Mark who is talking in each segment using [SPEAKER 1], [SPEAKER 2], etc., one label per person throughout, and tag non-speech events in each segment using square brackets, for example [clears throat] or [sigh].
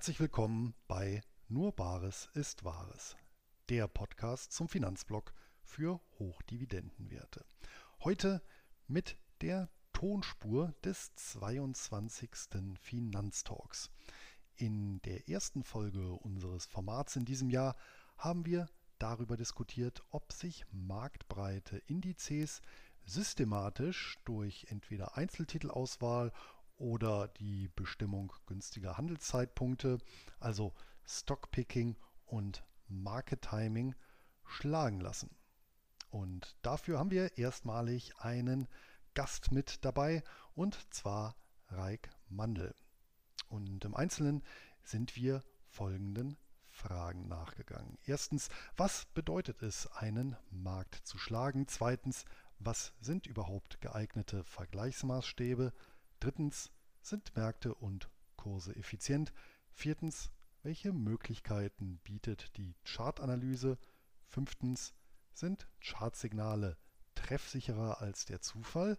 [SPEAKER 1] Herzlich willkommen bei Nur Bares ist Wahres, der Podcast zum Finanzblock für Hochdividendenwerte. Heute mit der Tonspur des 22. Finanztalks. In der ersten Folge unseres Formats in diesem Jahr haben wir darüber diskutiert, ob sich marktbreite Indizes systematisch durch entweder Einzeltitelauswahl oder die Bestimmung günstiger Handelszeitpunkte, also Stockpicking und Market Timing, schlagen lassen. Und dafür haben wir erstmalig einen Gast mit dabei und zwar Reik Mandel. Und im Einzelnen sind wir folgenden Fragen nachgegangen. Erstens, was bedeutet es, einen Markt zu schlagen? Zweitens, was sind überhaupt geeignete Vergleichsmaßstäbe? Drittens, sind Märkte und Kurse effizient? Viertens, welche Möglichkeiten bietet die Chartanalyse? Fünftens, sind Chartsignale treffsicherer als der Zufall?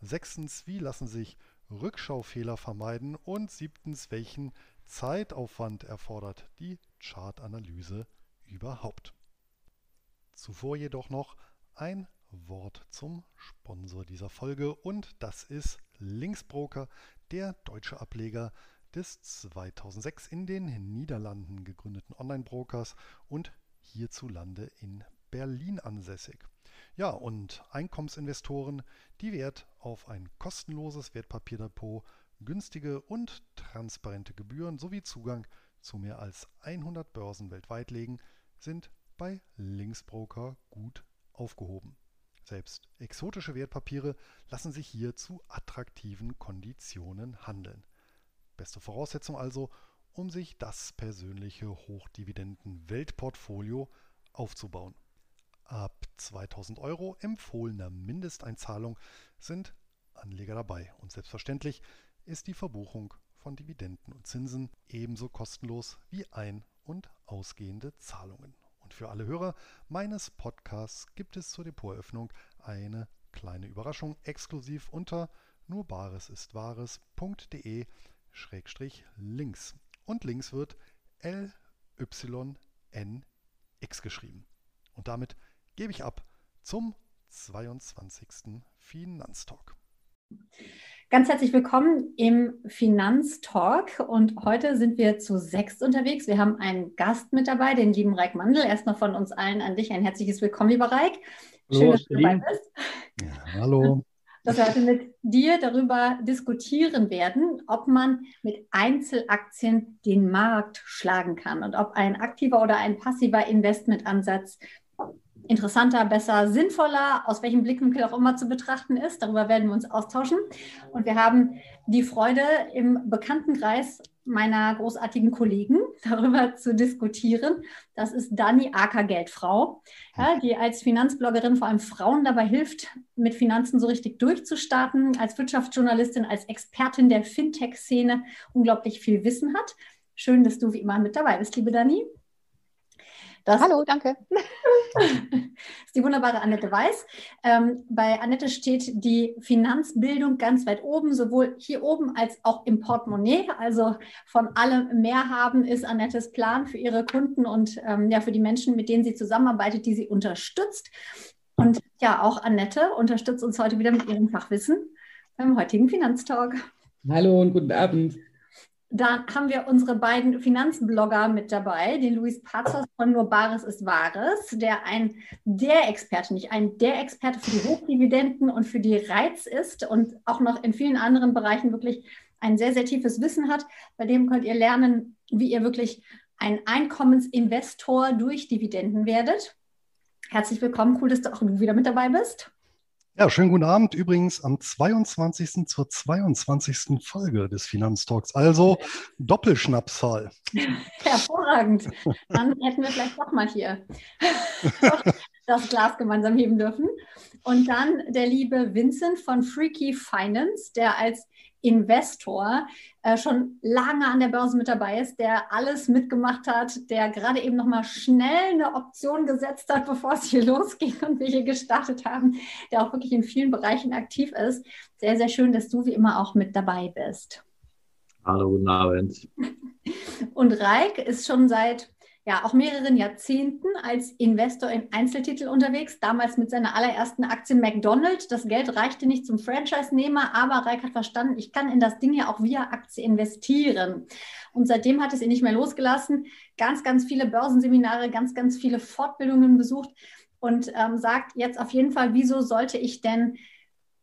[SPEAKER 1] Sechstens, wie lassen sich Rückschaufehler vermeiden? Und siebtens, welchen Zeitaufwand erfordert die Chartanalyse überhaupt? Zuvor jedoch noch ein Wort zum Sponsor dieser Folge und das ist Linksbroker, der deutsche Ableger des 2006 in den Niederlanden gegründeten Online-Brokers und hierzulande in Berlin ansässig. Ja, und Einkommensinvestoren, die Wert auf ein kostenloses Wertpapierdepot, günstige und transparente Gebühren sowie Zugang zu mehr als 100 Börsen weltweit legen, sind bei Linksbroker gut aufgehoben. Selbst exotische Wertpapiere lassen sich hier zu attraktiven Konditionen handeln. Beste Voraussetzung also, um sich das persönliche Hochdividenden-Weltportfolio aufzubauen. Ab 2000 Euro empfohlener Mindesteinzahlung sind Anleger dabei und selbstverständlich ist die Verbuchung von Dividenden und Zinsen ebenso kostenlos wie ein- und ausgehende Zahlungen. Und für alle Hörer meines Podcasts gibt es zur Depoteröffnung eine kleine Überraschung exklusiv unter nurbaresistwahres.de links. Und links wird LYNX geschrieben. Und damit gebe ich ab zum 22. Finanztalk.
[SPEAKER 2] Ganz herzlich willkommen im Finanztalk und heute sind wir zu sechs unterwegs. Wir haben einen Gast mit dabei, den lieben Reik Mandel. Erstmal von uns allen an dich ein herzliches Willkommen, lieber Reik.
[SPEAKER 1] Schön, hallo, dass du dabei bist. Ja, hallo. [laughs]
[SPEAKER 2] Dass wir heute mit dir darüber diskutieren werden, ob man mit Einzelaktien den Markt schlagen kann und ob ein aktiver oder ein passiver Investmentansatz interessanter, besser, sinnvoller, aus welchem Blickwinkel auch immer zu betrachten ist. Darüber werden wir uns austauschen. Und wir haben die Freude, im Bekanntenkreis meiner großartigen Kollegen [laughs] darüber zu diskutieren. Das ist Dani Acker Geldfrau, ja, die als Finanzbloggerin vor allem Frauen dabei hilft, mit Finanzen so richtig durchzustarten, als Wirtschaftsjournalistin, als Expertin der Fintech-Szene unglaublich viel Wissen hat. Schön, dass du wie immer mit dabei bist, liebe Dani.
[SPEAKER 3] Das Hallo, danke. [laughs]
[SPEAKER 2] ist die wunderbare Annette Weiß. Ähm, bei Annette steht die Finanzbildung ganz weit oben, sowohl hier oben als auch im Portemonnaie. Also von allem mehr haben ist Annettes Plan für ihre Kunden und ähm, ja, für die Menschen, mit denen sie zusammenarbeitet, die sie unterstützt. Und ja, auch Annette unterstützt uns heute wieder mit ihrem Fachwissen beim heutigen Finanztalk.
[SPEAKER 4] Hallo und guten Abend.
[SPEAKER 2] Dann haben wir unsere beiden Finanzblogger mit dabei, den Luis Pazos von Nur Bares ist Wahres, der ein der Experte, nicht ein der Experte für die Hochdividenden und für die Reiz ist und auch noch in vielen anderen Bereichen wirklich ein sehr, sehr tiefes Wissen hat. Bei dem könnt ihr lernen, wie ihr wirklich ein Einkommensinvestor durch Dividenden werdet. Herzlich willkommen, cool, dass du auch wieder mit dabei bist.
[SPEAKER 1] Ja, schönen guten Abend. Übrigens am 22. zur 22. Folge des Finanztalks. Also Doppelschnapszahl. [laughs]
[SPEAKER 2] Hervorragend. Dann hätten wir vielleicht doch mal hier [laughs] [laughs] das Glas gemeinsam heben dürfen. Und dann der liebe Vincent von Freaky Finance, der als Investor äh, schon lange an der Börse mit dabei ist, der alles mitgemacht hat, der gerade eben nochmal schnell eine Option gesetzt hat, [laughs] bevor es hier losging und wir hier gestartet haben, der auch wirklich in vielen Bereichen aktiv ist. Sehr, sehr schön, dass du wie immer auch mit dabei bist.
[SPEAKER 4] Hallo, guten Abend.
[SPEAKER 2] Und Reik ist schon seit ja auch mehreren Jahrzehnten als Investor in Einzeltitel unterwegs, damals mit seiner allerersten Aktie McDonald's. Das Geld reichte nicht zum Franchise-Nehmer, aber Reik hat verstanden, ich kann in das Ding ja auch via Aktie investieren. Und seitdem hat es ihn nicht mehr losgelassen. Ganz, ganz viele Börsenseminare, ganz, ganz viele Fortbildungen besucht und ähm, sagt jetzt auf jeden Fall, wieso sollte ich denn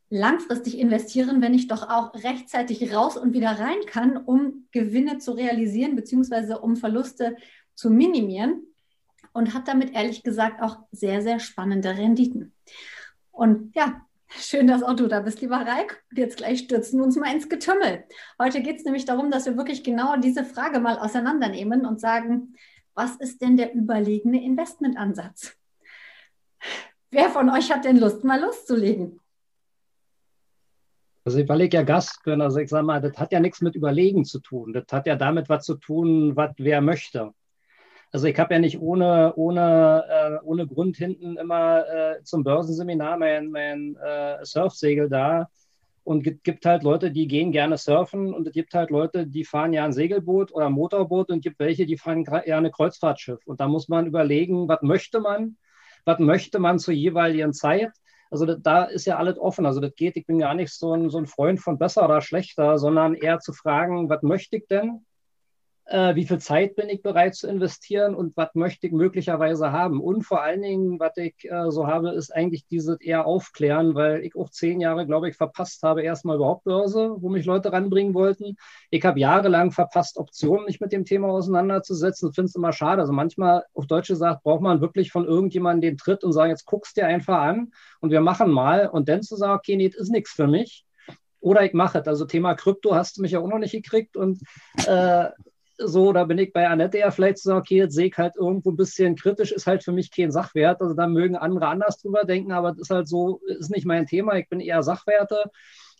[SPEAKER 2] langfristig investieren, wenn ich doch auch rechtzeitig raus und wieder rein kann, um Gewinne zu realisieren, beziehungsweise um Verluste zu minimieren und hat damit ehrlich gesagt auch sehr, sehr spannende Renditen. Und ja, schön, dass auch du da bist, lieber Reik. Jetzt gleich stürzen wir uns mal ins Getümmel. Heute geht es nämlich darum, dass wir wirklich genau diese Frage mal auseinandernehmen und sagen, was ist denn der überlegene Investmentansatz? Wer von euch hat denn Lust, mal loszulegen?
[SPEAKER 5] Also ich ja Gast bin, also ich sage mal, das hat ja nichts mit Überlegen zu tun. Das hat ja damit was zu tun, was wer möchte. Also ich habe ja nicht ohne, ohne, äh, ohne Grund hinten immer äh, zum Börsenseminar mein, mein äh, Surfsegel da. Und es gibt halt Leute, die gehen gerne surfen und es gibt halt Leute, die fahren ja ein Segelboot oder ein Motorboot und es gibt welche, die fahren eher ein Kreuzfahrtschiff. Und da muss man überlegen, was möchte man, was möchte man zur jeweiligen Zeit. Also das, da ist ja alles offen. Also das geht, ich bin gar nicht so ein, so ein Freund von besser oder schlechter, sondern eher zu fragen, was möchte ich denn? Äh, wie viel Zeit bin ich bereit zu investieren und was möchte ich möglicherweise haben. Und vor allen Dingen, was ich äh, so habe, ist eigentlich dieses eher aufklären, weil ich auch zehn Jahre, glaube ich, verpasst habe, erstmal überhaupt Börse, wo mich Leute ranbringen wollten. Ich habe jahrelang verpasst, Optionen mich mit dem Thema auseinanderzusetzen. Finde es immer schade. Also manchmal, auf Deutsch gesagt, braucht man wirklich von irgendjemandem den Tritt und sagen, jetzt guckst dir einfach an und wir machen mal. Und dann zu sagen, okay, nee, das ist nichts für mich oder ich mache es. Also Thema Krypto hast du mich ja auch noch nicht gekriegt und äh, so, da bin ich bei Annette ja vielleicht zu sagen, okay, jetzt sehe ich halt irgendwo ein bisschen kritisch, ist halt für mich kein Sachwert. Also da mögen andere anders drüber denken, aber das ist halt so, ist nicht mein Thema. Ich bin eher Sachwerte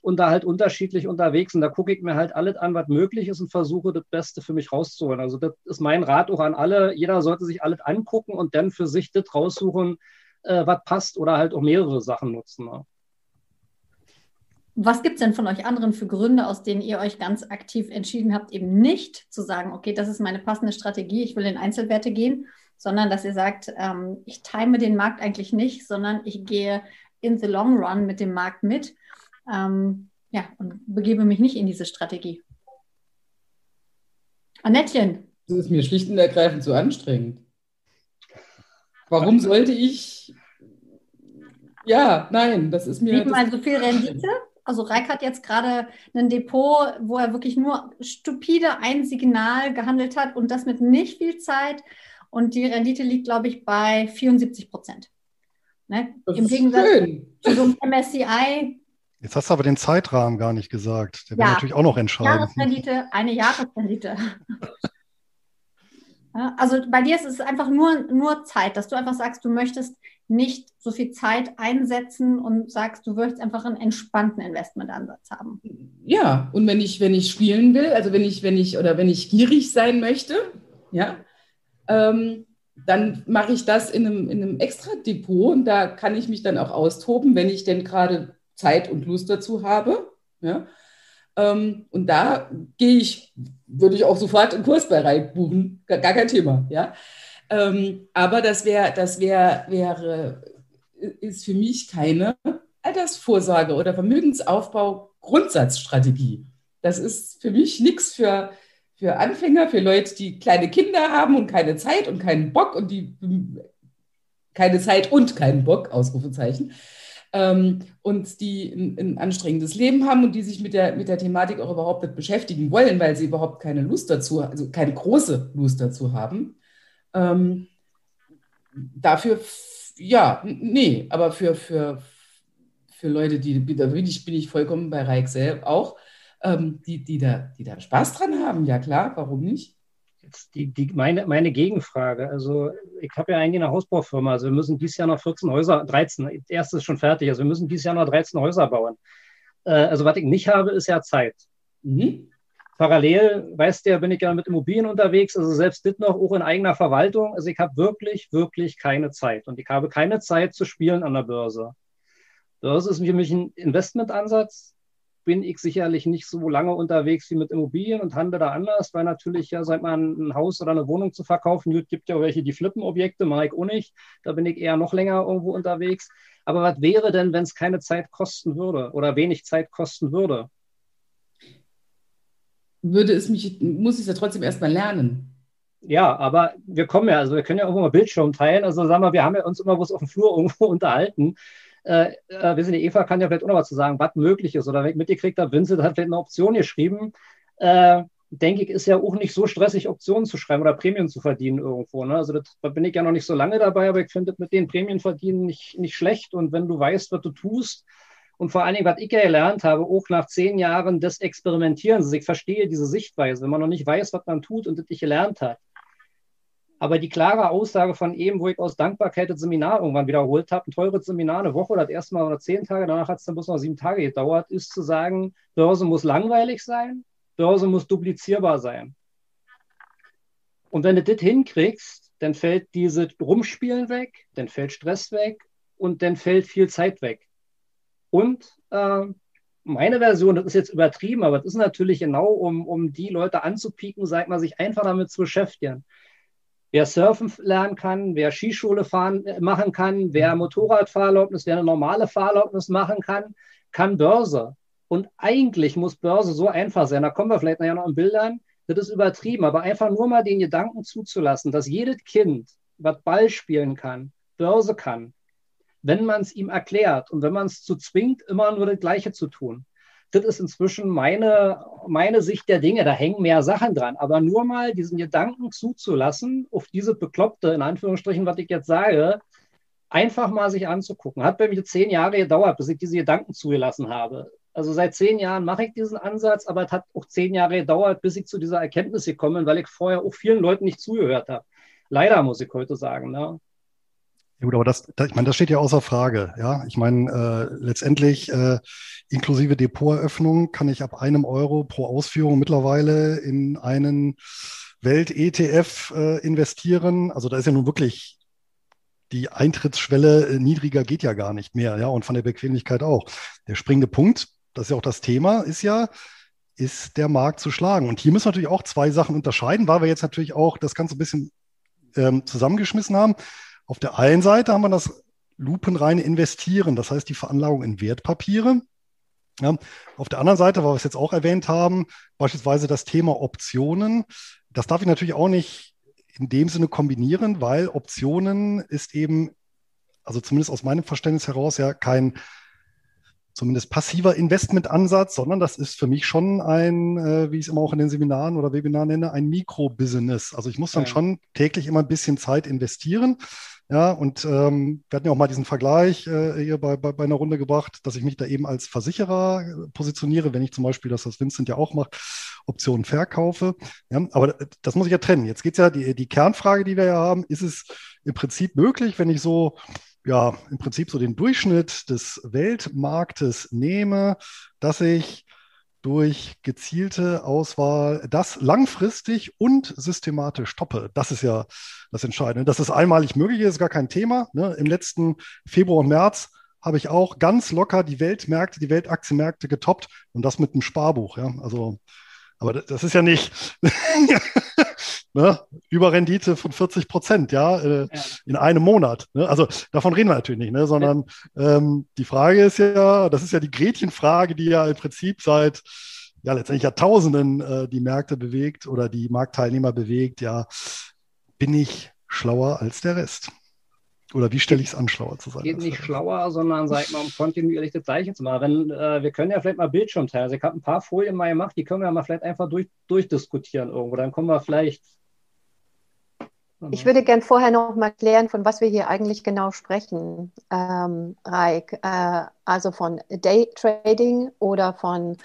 [SPEAKER 5] und da halt unterschiedlich unterwegs. Und da gucke ich mir halt alles an, was möglich ist und versuche, das Beste für mich rauszuholen. Also das ist mein Rat auch an alle. Jeder sollte sich alles angucken und dann für sich das raussuchen, äh, was passt oder halt auch mehrere Sachen nutzen. Ne?
[SPEAKER 2] Was gibt es denn von euch anderen für Gründe, aus denen ihr euch ganz aktiv entschieden habt, eben nicht zu sagen, okay, das ist meine passende Strategie, ich will in Einzelwerte gehen, sondern dass ihr sagt, ähm, ich time den Markt eigentlich nicht, sondern ich gehe in the long run mit dem Markt mit ähm, ja, und begebe mich nicht in diese Strategie. Annettchen.
[SPEAKER 4] Das ist mir schlicht und ergreifend zu anstrengend. Warum sollte ich ja, nein, das ist mir.
[SPEAKER 2] Mal so viel Rendite? Also Reik hat jetzt gerade ein Depot, wo er wirklich nur stupide ein Signal gehandelt hat und das mit nicht viel Zeit. Und die Rendite liegt, glaube ich, bei 74 Prozent. Ne? Im Gegensatz schön. zu so einem MSCI.
[SPEAKER 1] Jetzt hast du aber den Zeitrahmen gar nicht gesagt. Der ja. wäre natürlich auch noch entscheidend.
[SPEAKER 2] Jahresrendite, eine Jahresrendite. [laughs] also bei dir ist es einfach nur, nur Zeit, dass du einfach sagst, du möchtest nicht so viel Zeit einsetzen und sagst, du würdest einfach einen entspannten Investmentansatz haben.
[SPEAKER 4] Ja, und wenn ich, wenn ich spielen will, also wenn ich, wenn ich oder wenn ich gierig sein möchte, ja, ähm, dann mache ich das in einem, in einem Extra-Depot und da kann ich mich dann auch austoben, wenn ich denn gerade Zeit und Lust dazu habe. Ja. Ähm, und da gehe ich, würde ich auch sofort einen Kurs bei Reib buchen, gar, gar kein Thema. Ja. Ähm, aber das wäre, das wär, wäre, ist für mich keine Altersvorsorge oder Vermögensaufbau Grundsatzstrategie. Das ist für mich nichts für, für Anfänger, für Leute, die kleine Kinder haben und keine Zeit und keinen Bock und die keine Zeit und keinen Bock, Ausrufezeichen, ähm, und die ein, ein, anstrengendes Leben haben und die sich mit der, mit der Thematik auch überhaupt nicht beschäftigen wollen, weil sie überhaupt keine Lust dazu, also keine große Lust dazu haben. Ähm, dafür, ja, nee, aber für, für, für Leute, die, da bin ich, bin ich vollkommen bei Reik selbst auch, ähm, die, die, da, die da Spaß dran haben, ja klar, warum nicht?
[SPEAKER 5] Jetzt die, die, meine, meine Gegenfrage. Also, ich habe ja eigentlich eine Hausbaufirma. Also, wir müssen dieses Jahr noch 14 Häuser, 13, das erste ist schon fertig. Also, wir müssen dieses Jahr noch 13 Häuser bauen. Äh, also, was ich nicht habe, ist ja Zeit. Mhm. Parallel, weißt du, bin ich ja mit Immobilien unterwegs, also selbst das noch auch in eigener Verwaltung. Also ich habe wirklich, wirklich keine Zeit. Und ich habe keine Zeit zu spielen an der Börse. Börse ist für mich ein Investmentansatz. bin ich sicherlich nicht so lange unterwegs wie mit Immobilien und handle da anders, weil natürlich ja, seit man ein Haus oder eine Wohnung zu verkaufen, gut, gibt ja auch welche, die flippen Objekte, mache ich auch nicht. Da bin ich eher noch länger irgendwo unterwegs. Aber was wäre denn, wenn es keine Zeit kosten würde oder wenig Zeit kosten würde?
[SPEAKER 4] Würde es mich, muss ich es ja trotzdem erstmal lernen.
[SPEAKER 5] Ja, aber wir kommen ja, also wir können ja irgendwo mal Bildschirm teilen. Also sagen wir, wir haben ja uns immer was auf dem Flur irgendwo [laughs] unterhalten. Äh, äh, wir sind die Eva kann ja vielleicht auch noch was zu sagen, was möglich ist. Oder wenn ich mitgekriegt habe, Vincent hat vielleicht eine Option geschrieben. Äh, denke ich, ist ja auch nicht so stressig, Optionen zu schreiben oder Prämien zu verdienen irgendwo. Ne? Also da bin ich ja noch nicht so lange dabei, aber ich finde mit den Prämien verdienen nicht, nicht schlecht. Und wenn du weißt, was du tust, und vor allen Dingen, was ich ja gelernt habe, auch nach zehn Jahren des Experimentierens, also ich verstehe diese Sichtweise, wenn man noch nicht weiß, was man tut und das nicht gelernt hat, aber die klare Aussage von eben, wo ich aus Dankbarkeit das Seminar irgendwann wiederholt habe, ein teures Seminar, eine Woche oder das erste Mal oder zehn Tage, danach hat es dann bloß noch sieben Tage gedauert, ist zu sagen, Börse muss langweilig sein, Börse muss duplizierbar sein. Und wenn du das hinkriegst, dann fällt dieses Rumspielen weg, dann fällt Stress weg und dann fällt viel Zeit weg. Und äh, meine Version, das ist jetzt übertrieben, aber das ist natürlich genau, um, um die Leute anzupieken, sagt man, sich einfach damit zu beschäftigen wer surfen lernen kann, wer Skischule fahren äh, machen kann, wer Motorradfahrerlaubnis, wer eine normale Fahrerlaubnis machen kann, kann Börse. Und eigentlich muss Börse so einfach sein. Da kommen wir vielleicht nachher noch in Bildern. Das ist übertrieben, aber einfach nur mal den Gedanken zuzulassen, dass jedes Kind, was Ball spielen kann, Börse kann, wenn man es ihm erklärt und wenn man es zu zwingt, immer nur das Gleiche zu tun das ist inzwischen meine, meine Sicht der Dinge. Da hängen mehr Sachen dran. Aber nur mal diesen Gedanken zuzulassen, auf diese bekloppte, in Anführungsstrichen, was ich jetzt sage, einfach mal sich anzugucken. Hat bei mir zehn Jahre gedauert, bis ich diese Gedanken zugelassen habe. Also seit zehn Jahren mache ich diesen Ansatz, aber es hat auch zehn Jahre gedauert, bis ich zu dieser Erkenntnis gekommen bin, weil ich vorher auch vielen Leuten nicht zugehört habe. Leider muss ich heute sagen. Ne?
[SPEAKER 1] Ja gut, aber das, das, ich meine, das steht ja außer Frage. Ja, ich meine, äh, letztendlich äh, inklusive Depoteröffnung kann ich ab einem Euro pro Ausführung mittlerweile in einen Welt-ETF äh, investieren. Also da ist ja nun wirklich die Eintrittsschwelle äh, niedriger geht ja gar nicht mehr. Ja, und von der Bequemlichkeit auch. Der springende Punkt, das ist ja auch das Thema, ist ja, ist der Markt zu schlagen. Und hier müssen wir natürlich auch zwei Sachen unterscheiden, weil wir jetzt natürlich auch das Ganze ein bisschen ähm, zusammengeschmissen haben. Auf der einen Seite haben wir das lupenreine Investieren, das heißt die Veranlagung in Wertpapiere. Ja, auf der anderen Seite, weil wir es jetzt auch erwähnt haben, beispielsweise das Thema Optionen. Das darf ich natürlich auch nicht in dem Sinne kombinieren, weil Optionen ist eben, also zumindest aus meinem Verständnis heraus, ja kein zumindest passiver Investmentansatz, sondern das ist für mich schon ein, äh, wie ich es immer auch in den Seminaren oder Webinaren nenne, ein Mikrobusiness. Also ich muss dann ja. schon täglich immer ein bisschen Zeit investieren. Ja, und ähm, wir hatten ja auch mal diesen Vergleich äh, hier bei, bei, bei einer Runde gebracht, dass ich mich da eben als Versicherer äh, positioniere, wenn ich zum Beispiel, das was Vincent ja auch macht, Optionen verkaufe. Ja, aber das muss ich ja trennen. Jetzt geht es ja, die, die Kernfrage, die wir ja haben, ist es im Prinzip möglich, wenn ich so ja, im Prinzip so den Durchschnitt des Weltmarktes nehme, dass ich durch gezielte Auswahl das langfristig und systematisch stoppe. Das ist ja das Entscheidende. Dass es einmalig möglich ist, ist gar kein Thema. Ne? Im letzten Februar und März habe ich auch ganz locker die Weltmärkte, die Weltaktienmärkte getoppt und das mit einem Sparbuch. Ja? Also, aber das ist ja nicht ne? Überrendite von 40 Prozent, ja, äh, ja, in einem Monat. Ne? Also davon reden wir natürlich nicht, ne? sondern ähm, die Frage ist ja, das ist ja die Gretchenfrage, die ja im Prinzip seit ja letztendlich Jahrtausenden äh, die Märkte bewegt oder die Marktteilnehmer bewegt, ja, bin ich schlauer als der Rest? Oder wie stelle ich es an, schlauer zu sein?
[SPEAKER 5] Geht nicht schlauer, sondern sag mal, um kontinuierlich das Gleiche zu machen. Wenn, äh, wir können ja vielleicht mal Bildschirm teilen. Also ich habe ein paar Folien mal gemacht, die können wir ja mal vielleicht einfach durch, durchdiskutieren irgendwo. Dann kommen wir vielleicht
[SPEAKER 3] ich würde gern vorher noch mal klären, von was wir hier eigentlich genau sprechen, ähm, Raik. Äh, also von Daytrading oder von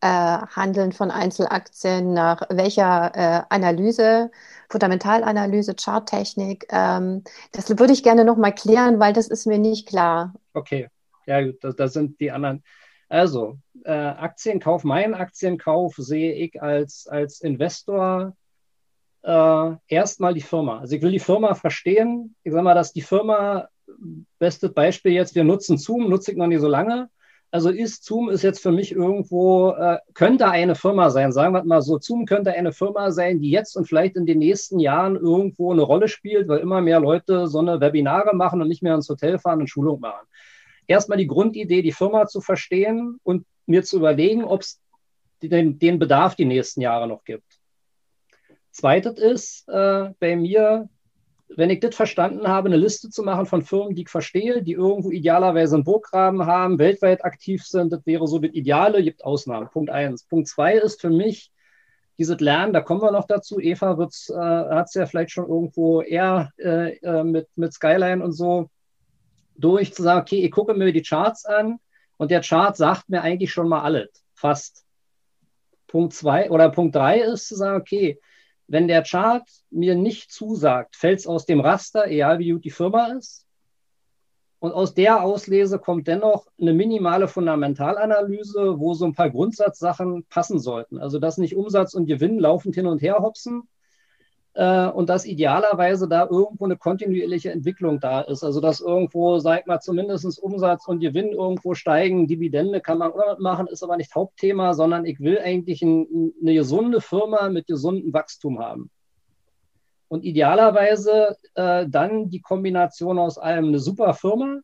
[SPEAKER 3] äh, Handeln von Einzelaktien nach welcher äh, Analyse, Fundamentalanalyse, Charttechnik. Ähm, das würde ich gerne noch mal klären, weil das ist mir nicht klar.
[SPEAKER 5] Okay, ja gut, das, das sind die anderen. Also, äh, Aktienkauf, mein Aktienkauf sehe ich als, als Investor äh, erstmal die Firma. Also ich will die Firma verstehen. Ich sage mal, dass die Firma, bestes Beispiel jetzt, wir nutzen Zoom, nutze ich noch nicht so lange, Also ist Zoom ist jetzt für mich irgendwo, äh, könnte eine Firma sein, sagen wir mal so, Zoom könnte eine Firma sein, die jetzt und vielleicht in den nächsten Jahren irgendwo eine Rolle spielt, weil immer mehr Leute so eine Webinare machen und nicht mehr ins Hotel fahren und Schulung machen. Erstmal die Grundidee, die Firma zu verstehen und mir zu überlegen, ob es den, den, Bedarf die nächsten Jahre noch gibt. Zweites ist äh, bei mir wenn ich das verstanden habe, eine Liste zu machen von Firmen, die ich verstehe, die irgendwo idealerweise einen Burggraben haben, weltweit aktiv sind, das wäre so das Ideale, gibt Ausnahmen. Punkt eins. Punkt zwei ist für mich dieses Lernen, da kommen wir noch dazu. Eva äh, hat es ja vielleicht schon irgendwo eher äh, äh, mit, mit Skyline und so durch, zu sagen, okay, ich gucke mir die Charts an und der Chart sagt mir eigentlich schon mal alles, fast. Punkt zwei oder Punkt drei ist zu sagen, okay, wenn der Chart mir nicht zusagt, fällt es aus dem Raster, egal wie gut die Firma ist. Und aus der Auslese kommt dennoch eine minimale Fundamentalanalyse, wo so ein paar Grundsatzsachen passen sollten. Also dass nicht Umsatz und Gewinn laufend hin und her hopsen, und dass idealerweise da irgendwo eine kontinuierliche Entwicklung da ist. Also dass irgendwo, sag mal, zumindest Umsatz und Gewinn irgendwo steigen, Dividende kann man auch machen, ist aber nicht Hauptthema, sondern ich will eigentlich ein, eine gesunde Firma mit gesundem Wachstum haben. Und idealerweise äh, dann die Kombination aus allem eine super Firma,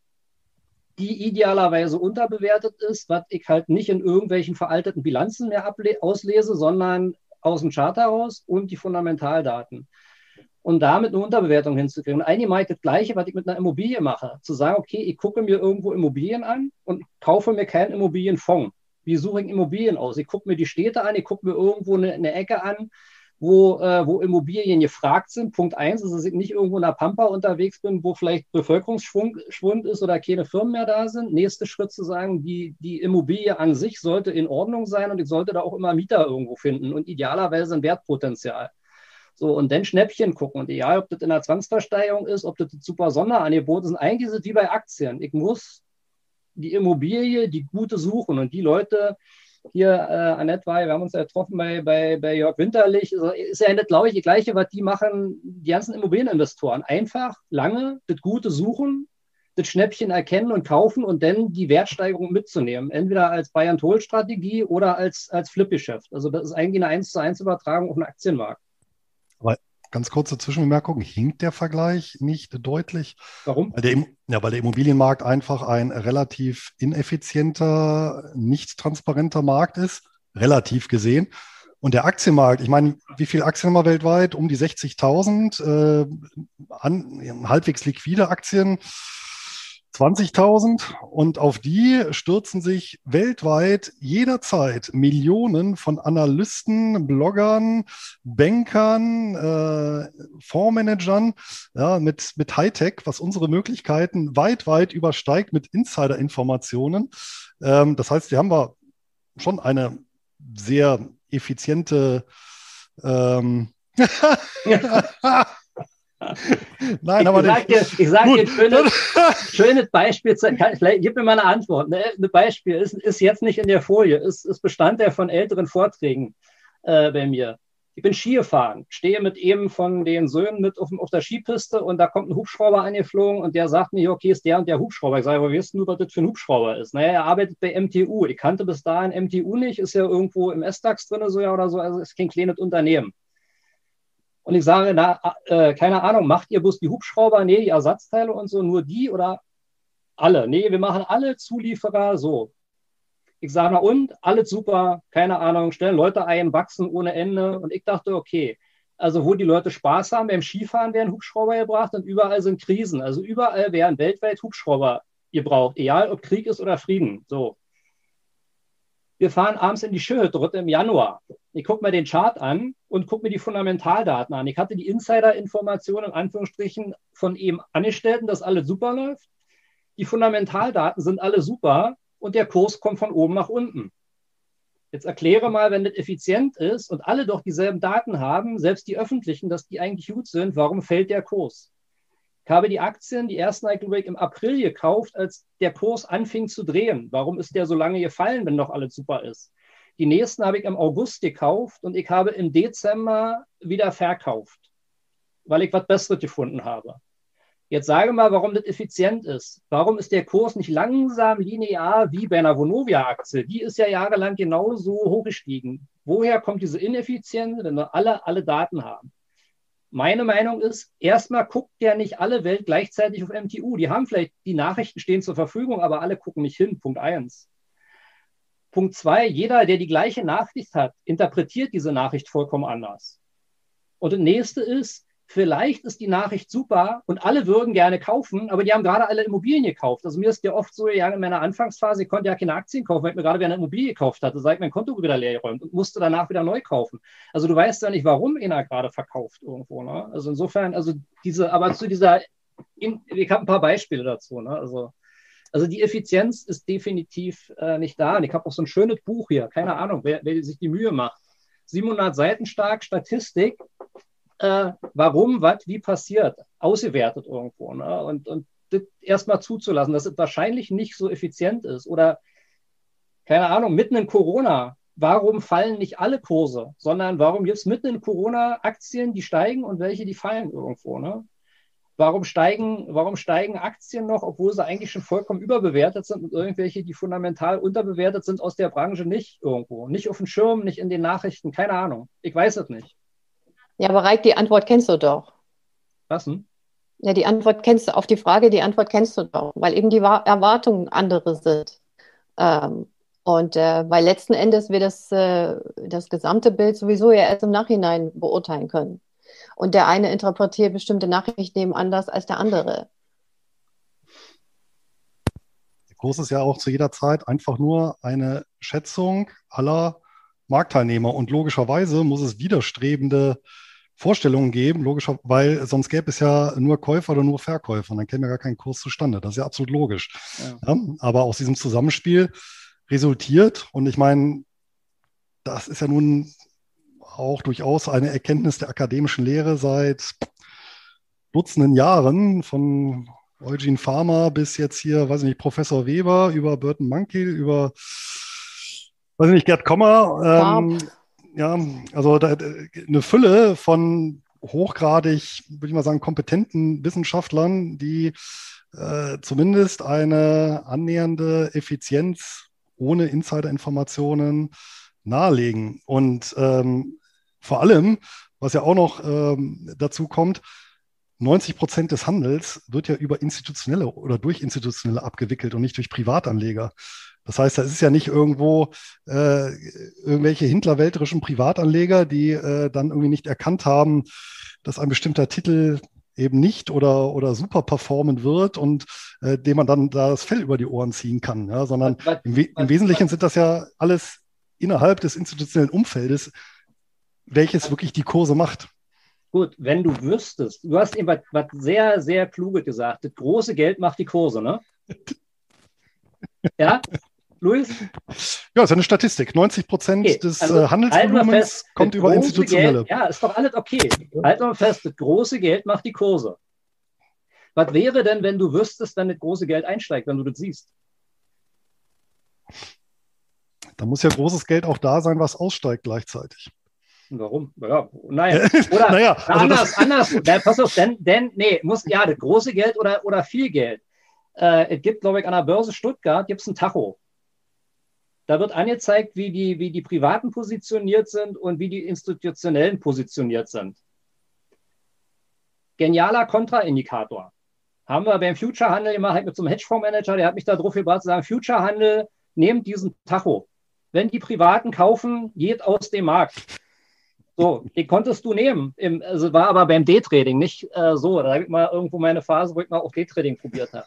[SPEAKER 5] die idealerweise unterbewertet ist, was ich halt nicht in irgendwelchen veralteten Bilanzen mehr auslese, sondern aus dem Chart heraus und die Fundamentaldaten. Und damit eine Unterbewertung hinzukriegen. Und eigentlich mache ich das Gleiche, was ich mit einer Immobilie mache. Zu sagen, okay, ich gucke mir irgendwo Immobilien an und kaufe mir keinen Immobilienfonds. Wie suche ich Immobilien aus? Ich gucke mir die Städte an, ich gucke mir irgendwo eine, eine Ecke an, wo, äh, wo Immobilien gefragt sind. Punkt eins ist, dass ich nicht irgendwo in der Pampa unterwegs bin, wo vielleicht Bevölkerungsschwund ist oder keine Firmen mehr da sind. Nächster Schritt zu sagen, die, die Immobilie an sich sollte in Ordnung sein und ich sollte da auch immer Mieter irgendwo finden und idealerweise ein Wertpotenzial. So, und dann Schnäppchen gucken. Und egal, ob das in der Zwangsversteigerung ist, ob das super Sonderangebot ist, eigentlich ist es wie bei Aktien. Ich muss die Immobilie, die gute suchen und die Leute, hier, äh, Annette war, wir haben uns ja getroffen bei, bei, bei Jörg Winterlich, also ist ja nicht, glaube ich, die gleiche, was die machen, die ganzen Immobilieninvestoren. Einfach lange das Gute suchen, das Schnäppchen erkennen und kaufen und dann die Wertsteigerung mitzunehmen. Entweder als Bayern-Toll-Strategie oder als, als Flip-Geschäft. Also das ist eigentlich eine 1 zu 1 Übertragung auf den Aktienmarkt.
[SPEAKER 1] Aber Ganz kurze Zwischenbemerkung, hinkt der Vergleich nicht deutlich?
[SPEAKER 5] Warum?
[SPEAKER 1] Weil der, ja, weil der Immobilienmarkt einfach ein relativ ineffizienter, nicht transparenter Markt ist, relativ gesehen. Und der Aktienmarkt, ich meine, wie viele Aktien haben wir weltweit? Um die 60.000, äh, halbwegs liquide Aktien 20.000 und auf die stürzen sich weltweit jederzeit Millionen von Analysten, Bloggern, Bankern, äh, Fondsmanagern ja, mit, mit Hightech, was unsere Möglichkeiten weit, weit übersteigt mit Insider-Informationen. Ähm, das heißt, hier haben wir schon eine sehr effiziente ähm, [laughs] [laughs]
[SPEAKER 5] Nein, ich aber sag dir, ich sage dir ein schönes, [laughs] schönes Beispiel. Vielleicht gib mir mal eine Antwort. Ne? Ein Beispiel ist, ist jetzt nicht in der Folie, ist, ist Bestandteil von älteren Vorträgen äh, bei mir. Ich bin Ski gefahren, stehe mit eben von den Söhnen mit auf, auf, der Skipiste und da kommt ein Hubschrauber angeflogen und der sagt mir, okay, ist der und der Hubschrauber. Ich sage, aber wie weißt du, was das für ein Hubschrauber ist? Naja, er arbeitet bei MTU. Ich kannte bis dahin MTU nicht, ist ja irgendwo im S-DAX drin so ja oder so, also ist kein kleines Unternehmen. Und ich sage, na, äh, keine Ahnung, macht ihr bloß die Hubschrauber? Nee, die Ersatzteile und so, nur die oder alle? Nee, wir machen alle Zulieferer so. Ich sage, na und, alles super, keine Ahnung, stellen Leute ein, wachsen ohne Ende. Und ich dachte, okay, also wo die Leute Spaß haben, beim Skifahren werden Hubschrauber gebracht und überall sind Krisen. Also überall werden weltweit Hubschrauber gebraucht, egal ob Krieg ist oder Frieden. So wir fahren abends in die Schilddrütte im Januar. Ich gucke mir den Chart an und gucke mir die Fundamentaldaten an. Ich hatte die Insider-Informationen in Anführungsstrichen von ihm Angestellten, dass alles super läuft. Die Fundamentaldaten sind alle super und der Kurs kommt von oben nach unten. Jetzt erkläre mal, wenn das effizient ist und alle doch dieselben Daten haben, selbst die öffentlichen, dass die eigentlich gut sind, warum fällt der Kurs? Ich habe die Aktien, die ersten Break im April gekauft, als der Kurs anfing zu drehen. Warum ist der so lange gefallen, wenn noch alles super ist? Die nächsten habe ich im August gekauft und ich habe im Dezember wieder verkauft, weil ich was Besseres gefunden habe. Jetzt sage mal, warum das effizient ist. Warum ist der Kurs nicht langsam linear wie bei einer Vonovia-Aktie? Die ist ja jahrelang genauso hochgestiegen. Woher kommt diese Ineffizienz, wenn wir alle, alle Daten haben? Meine Meinung ist, erstmal guckt ja nicht alle Welt gleichzeitig auf MTU. Die haben vielleicht, die Nachrichten stehen zur Verfügung, aber alle gucken nicht hin. Punkt eins. Punkt zwei, jeder, der die gleiche Nachricht hat, interpretiert diese Nachricht vollkommen anders. Und das nächste ist, vielleicht ist die Nachricht super und alle würden gerne kaufen, aber die haben gerade alle Immobilien gekauft. Also mir ist ja oft so, ja, in meiner Anfangsphase, ich konnte ja keine Aktien kaufen, weil ich mir gerade wieder eine Immobilie gekauft hatte, seit mein Konto wieder leer geräumt und musste danach wieder neu kaufen. Also du weißt ja nicht, warum einer gerade verkauft irgendwo. Ne? Also insofern, also diese, aber zu dieser, ich habe ein paar Beispiele dazu. Ne? Also, also die Effizienz ist definitiv äh, nicht da. Und ich habe auch so ein schönes Buch hier, keine Ahnung, wer, wer sich die Mühe macht. 700 Seiten stark, Statistik, äh, warum, was, wie passiert, ausgewertet irgendwo. Ne? Und, und das erstmal zuzulassen, dass es wahrscheinlich nicht so effizient ist. Oder, keine Ahnung, mitten in Corona, warum fallen nicht alle Kurse, sondern warum gibt es mitten in Corona Aktien, die steigen und welche, die fallen irgendwo. Ne? Warum steigen, warum steigen Aktien noch, obwohl sie eigentlich schon vollkommen überbewertet sind und irgendwelche, die fundamental unterbewertet sind, aus der Branche nicht irgendwo? Nicht auf dem Schirm, nicht in den Nachrichten, keine Ahnung. Ich weiß es nicht.
[SPEAKER 3] Ja, aber Reik, die Antwort kennst du doch.
[SPEAKER 5] Was denn?
[SPEAKER 3] Ja, die Antwort kennst du auf die Frage, die Antwort kennst du doch, weil eben die Erwartungen andere sind. Ähm, und äh, weil letzten Endes wir das, äh, das gesamte Bild sowieso ja erst im Nachhinein beurteilen können. Und der eine interpretiert bestimmte Nachrichten eben anders als der andere.
[SPEAKER 1] Der Kurs ist ja auch zu jeder Zeit einfach nur eine Schätzung aller Marktteilnehmer. Und logischerweise muss es widerstrebende Vorstellungen geben, logischer, weil sonst gäbe es ja nur Käufer oder nur Verkäufer. Und dann käme ja gar kein Kurs zustande. Das ist ja absolut logisch. Ja. Ja, aber aus diesem Zusammenspiel resultiert, und ich meine, das ist ja nun auch durchaus eine Erkenntnis der akademischen Lehre seit Dutzenden Jahren, von Eugene Farmer bis jetzt hier, weiß ich nicht, Professor Weber, über Burton Mankiel, über, weiß ich nicht, Gerd Kommer. Ähm, ja, also da, eine Fülle von hochgradig, würde ich mal sagen, kompetenten Wissenschaftlern, die äh, zumindest eine annähernde Effizienz ohne Insider-Informationen nahelegen. Und ähm, vor allem, was ja auch noch ähm, dazu kommt, 90 Prozent des Handels wird ja über institutionelle oder durch institutionelle abgewickelt und nicht durch Privatanleger. Das heißt, da ist ja nicht irgendwo äh, irgendwelche hintlerwälterischen Privatanleger, die äh, dann irgendwie nicht erkannt haben, dass ein bestimmter Titel eben nicht oder, oder super performen wird und äh, dem man dann da das Fell über die Ohren ziehen kann, ja, sondern im, We im Wesentlichen sind das ja alles innerhalb des institutionellen Umfeldes, welches wirklich die Kurse macht.
[SPEAKER 5] Gut, wenn du wüsstest, du hast eben was, sehr, sehr Kluges gesagt, das große Geld macht die Kurse, ne? [laughs] ja? Luis?
[SPEAKER 1] Ja, ist eine Statistik. 90 Prozent okay, des also, äh, Handelsvolumens fest, kommt über institutionelle.
[SPEAKER 5] Geld, ja, ist doch alles okay. Halt mal fest, das große Geld macht die Kurse. Was wäre denn, wenn du wüsstest, wenn das große Geld einsteigt, wenn du das siehst?
[SPEAKER 1] Da muss ja großes Geld auch da sein, was aussteigt gleichzeitig.
[SPEAKER 5] Warum? Ja, naja, [laughs] oder naja, also anders, anders. Ja, pass auf, denn, denn, nee, muss, ja, das große Geld oder, oder viel Geld. Äh, es gibt, glaube ich, an der Börse Stuttgart gibt es ein Tacho. Da wird angezeigt, wie die, wie die Privaten positioniert sind und wie die Institutionellen positioniert sind. Genialer Kontraindikator. Haben wir beim Future-Handel gemacht, mit so einem Hedgefondsmanager, der hat mich da drauf gebracht zu sagen, Future-Handel, nehmt diesen Tacho. Wenn die Privaten kaufen, geht aus dem Markt. So, den konntest du nehmen. Im, also war aber beim Day-Trading nicht äh, so. Da habe ich mal irgendwo meine Phase, wo ich mal auch Day-Trading probiert habe.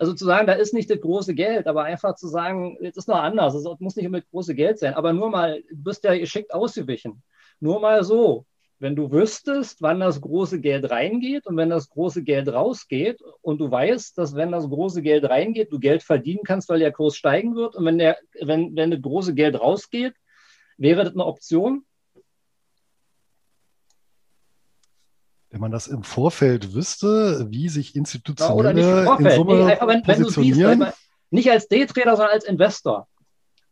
[SPEAKER 5] Also zu sagen, da ist nicht das große Geld, aber einfach zu sagen, es ist noch anders. Es muss nicht immer das große Geld sein, aber nur mal, du bist ja geschickt ausgewichen. Nur mal so. Wenn du wüsstest, wann das große Geld reingeht und wenn das große Geld rausgeht und du weißt, dass wenn das große Geld reingeht, du Geld verdienen kannst, weil der Kurs steigen wird und wenn, der, wenn, wenn das große Geld rausgeht, wäre das eine Option?
[SPEAKER 1] Wenn man das im Vorfeld wüsste, wie sich institutionelle ja, in Summe nee, wenn, positionieren. Wenn siehst,
[SPEAKER 5] nicht als Daytrader, sondern als Investor.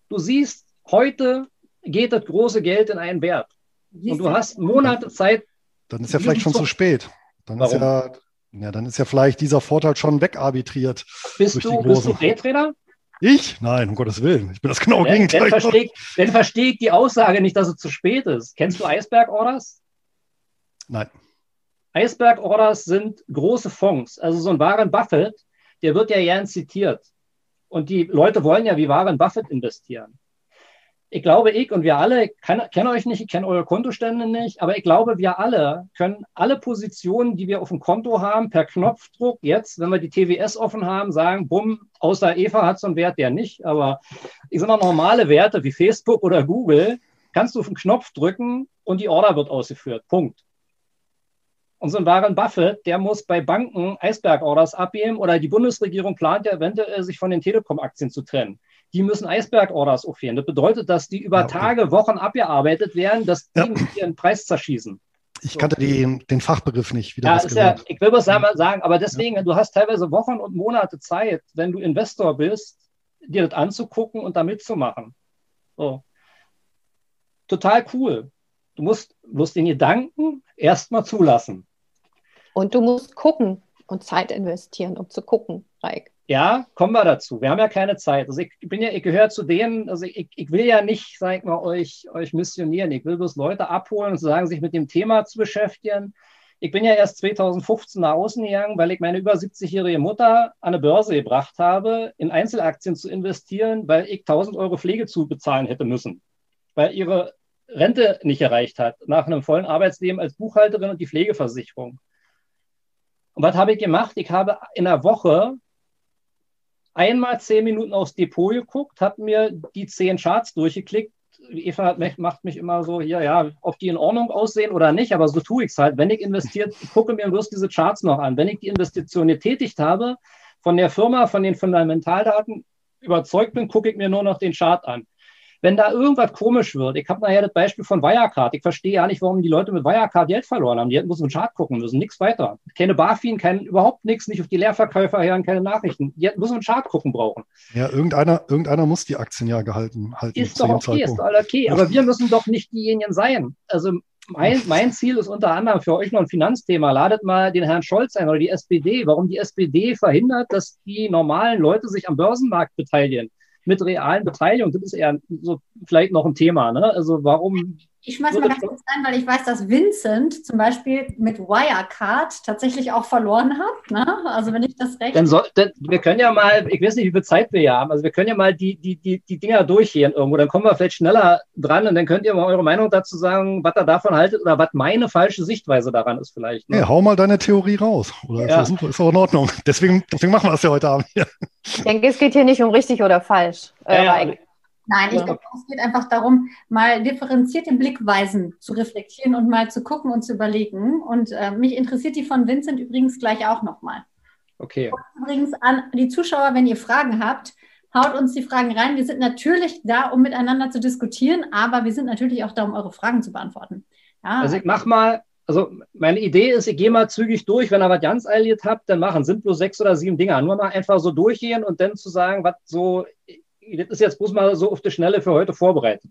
[SPEAKER 5] Du siehst, heute geht das große Geld in einen Wert. Und du hast Monate Zeit.
[SPEAKER 1] Dann ist ja vielleicht schon zu spät. Dann Warum? ist ja Ja, dann ist ja vielleicht dieser Vorteil schon wegarbitriert.
[SPEAKER 5] Bist, du, bist du Daytrader?
[SPEAKER 1] Ich? Nein, um Gottes Willen. Ich bin das genau
[SPEAKER 5] dann,
[SPEAKER 1] Gegenteil.
[SPEAKER 5] Dann verstehe, ich, verstehe ich die Aussage nicht, dass es zu spät ist. Kennst du Eisberg-Orders?
[SPEAKER 1] Nein.
[SPEAKER 5] Eisberg-Orders sind große Fonds. Also so ein Warren Buffett, der wird ja gern zitiert. Und die Leute wollen ja wie Warren Buffett investieren ich glaube, ich und wir alle, ich kenne euch nicht, ich kenne eure Kontostände nicht, aber ich glaube, wir alle können alle Positionen, die wir auf dem Konto haben, per Knopfdruck jetzt, wenn wir die TWS offen haben, sagen, bumm, außer Eva hat so einen Wert, der nicht, aber ich sage mal, normale Werte wie Facebook oder Google, kannst du auf den Knopf drücken und die Order wird ausgeführt. Punkt. Und so ein Warren Buffett, der muss bei Banken Eisberg-Orders abgeben oder die Bundesregierung plant ja eventuell, sich von den Telekom-Aktien zu trennen die müssen Eisberg-Orders aufführen. Das bedeutet, dass die über ja, okay. Tage, Wochen abgearbeitet werden, dass die ja. ihren Preis zerschießen.
[SPEAKER 1] Ich kannte die, den Fachbegriff nicht.
[SPEAKER 5] ja, ja, ich will was sagen, aber deswegen, ja. du hast teilweise Wochen und Monate Zeit, wenn du Investor bist, dir das anzugucken und da mitzumachen. So. Total cool. Du musst bloß den Gedanken erstmal zulassen.
[SPEAKER 3] Und du musst gucken und Zeit investieren, um zu gucken, Reik.
[SPEAKER 5] Ja, kommen wir dazu. Wir haben ja keine Zeit. Also ich bin ja, ich gehöre zu denen, also ich, ich will ja nicht, sag ich mal, euch, euch missionieren. Ich will bloß Leute abholen und sagen, sich mit dem Thema zu beschäftigen. Ich bin ja erst 2015 nach außen gegangen, weil ich meine über 70-jährige Mutter an eine Börse gebracht habe, in Einzelaktien zu investieren, weil ich 1000 Euro Pflege zu bezahlen hätte müssen, weil ihre Rente nicht erreicht hat nach einem vollen Arbeitsleben als Buchhalterin und die Pflegeversicherung. Und was habe ich gemacht? Ich habe in einer Woche einmal zehn Minuten aufs Depot geguckt, habe mir die zehn Charts durchgeklickt. Eva macht mich immer so, hier, ja, ob die in Ordnung aussehen oder nicht, aber so tue ich es halt. Wenn ich investiert, gucke mir bloß diese Charts noch an. Wenn ich die Investition getätigt habe, von der Firma, von den Fundamentaldaten überzeugt bin, gucke ich mir nur noch den Chart an wenn da irgendwas komisch wird, ich habe nachher das Beispiel von Wirecard, ich verstehe ja nicht, warum die Leute mit Wirecard Geld verloren haben. Die hätten bloß einen Chart gucken müssen, nichts weiter. Keine BaFin, kein, überhaupt nichts, nicht auf die Leerverkäufer hören, keine Nachrichten. Die hätten bloß einen Chart gucken brauchen.
[SPEAKER 1] Ja, irgendeiner, irgendeiner muss die Aktien ja gehalten halten.
[SPEAKER 5] Ist doch okay, ist doch okay. Aber wir müssen doch nicht diejenigen sein. Also mein, mein, Ziel ist unter anderem für euch noch ein Finanzthema. Ladet mal den Herrn Scholz ein oder die SPD. Warum die SPD verhindert, dass die normalen Leute sich am Börsenmarkt beteiligen mit realen Beteiligung. Das ist eher so vielleicht noch ein Thema. Ne? Also warum
[SPEAKER 2] ich schmeiße mal ganz kurz rein, weil ich weiß, dass Vincent zum Beispiel mit Wirecard tatsächlich auch verloren hat. Ne? Also wenn ich das recht.
[SPEAKER 5] Dann soll, dann, wir können ja mal, ich weiß nicht, wie viel Zeit wir hier haben, also wir können ja mal die, die, die, die Dinger durchgehen irgendwo, dann kommen wir vielleicht schneller dran und dann könnt ihr mal eure Meinung dazu sagen, was ihr davon haltet oder was meine falsche Sichtweise daran ist vielleicht.
[SPEAKER 1] Ne? Ja, hau mal deine Theorie raus. Oder ja. ist, das, ist auch in Ordnung. Deswegen, deswegen machen wir das ja heute Abend. Ja. [laughs]
[SPEAKER 3] Ich denke, es geht hier nicht um richtig oder falsch.
[SPEAKER 2] Ja, ja, Nein, ich glaube, es geht einfach darum, mal differenzierte Blickweisen zu reflektieren und mal zu gucken und zu überlegen. Und äh, mich interessiert die von Vincent übrigens gleich auch nochmal.
[SPEAKER 5] Okay.
[SPEAKER 2] Und übrigens an die Zuschauer, wenn ihr Fragen habt, haut uns die Fragen rein. Wir sind natürlich da, um miteinander zu diskutieren, aber wir sind natürlich auch da, um eure Fragen zu beantworten.
[SPEAKER 5] Ja. Also ich mache mal, also meine Idee ist, ich gehe mal zügig durch. Wenn ihr was ganz eilig habt, dann machen. Sind bloß sechs oder sieben Dinger. Nur mal einfach so durchgehen und dann zu sagen, was so das ist jetzt bloß mal so auf die Schnelle für heute vorbereitet.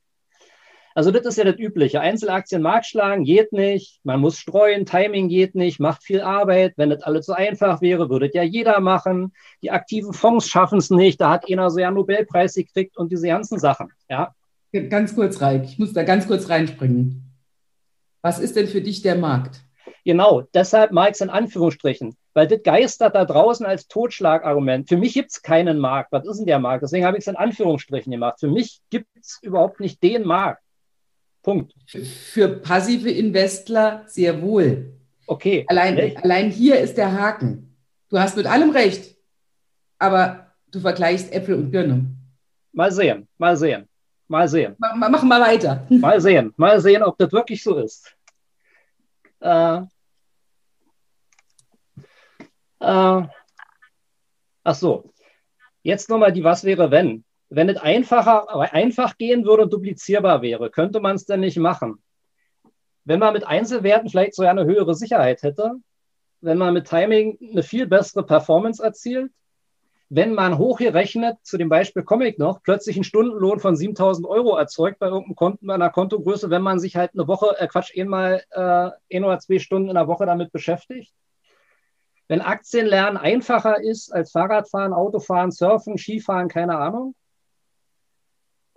[SPEAKER 5] Also das ist ja das Übliche. Einzelaktien Markt schlagen geht nicht, man muss streuen, Timing geht nicht, macht viel Arbeit. Wenn das alles so einfach wäre, würde ja jeder machen. Die aktiven Fonds schaffen es nicht, da hat einer so ja Nobelpreis gekriegt und diese ganzen Sachen. Ja.
[SPEAKER 4] Ganz kurz, Reik, ich muss da ganz kurz reinspringen. Was ist denn für dich der Markt?
[SPEAKER 5] Genau, deshalb mag ich es in Anführungsstrichen weil das geistert da draußen als Totschlagargument. Für mich gibt es keinen Markt. Was ist denn der Markt? Deswegen habe ich es in Anführungsstrichen gemacht. Für mich gibt es überhaupt nicht den Markt. Punkt.
[SPEAKER 4] Für passive Investler sehr wohl.
[SPEAKER 5] Okay.
[SPEAKER 4] Allein, allein hier ist der Haken. Du hast mit allem recht, aber du vergleichst Äpfel und Birne.
[SPEAKER 5] Mal sehen, mal sehen, mal sehen.
[SPEAKER 4] Mach, mach mal weiter.
[SPEAKER 5] Mal sehen, mal sehen, ob das wirklich so ist. Äh, äh, ach so, jetzt nochmal die Was wäre, wenn. Wenn es einfacher, einfach gehen würde und duplizierbar wäre, könnte man es denn nicht machen. Wenn man mit Einzelwerten vielleicht so eine höhere Sicherheit hätte, wenn man mit Timing eine viel bessere Performance erzielt, wenn man hochgerechnet, zu dem Beispiel komme ich noch, plötzlich einen Stundenlohn von 7000 Euro erzeugt bei irgendeinem Konten, einer Kontogröße, wenn man sich halt eine Woche, äh Quatsch, einmal äh, ein oder zwei Stunden in der Woche damit beschäftigt, Wenn Aktienlernen einfacher ist als Fahrradfahren, Autofahren, Surfen, Skifahren, keine Ahnung.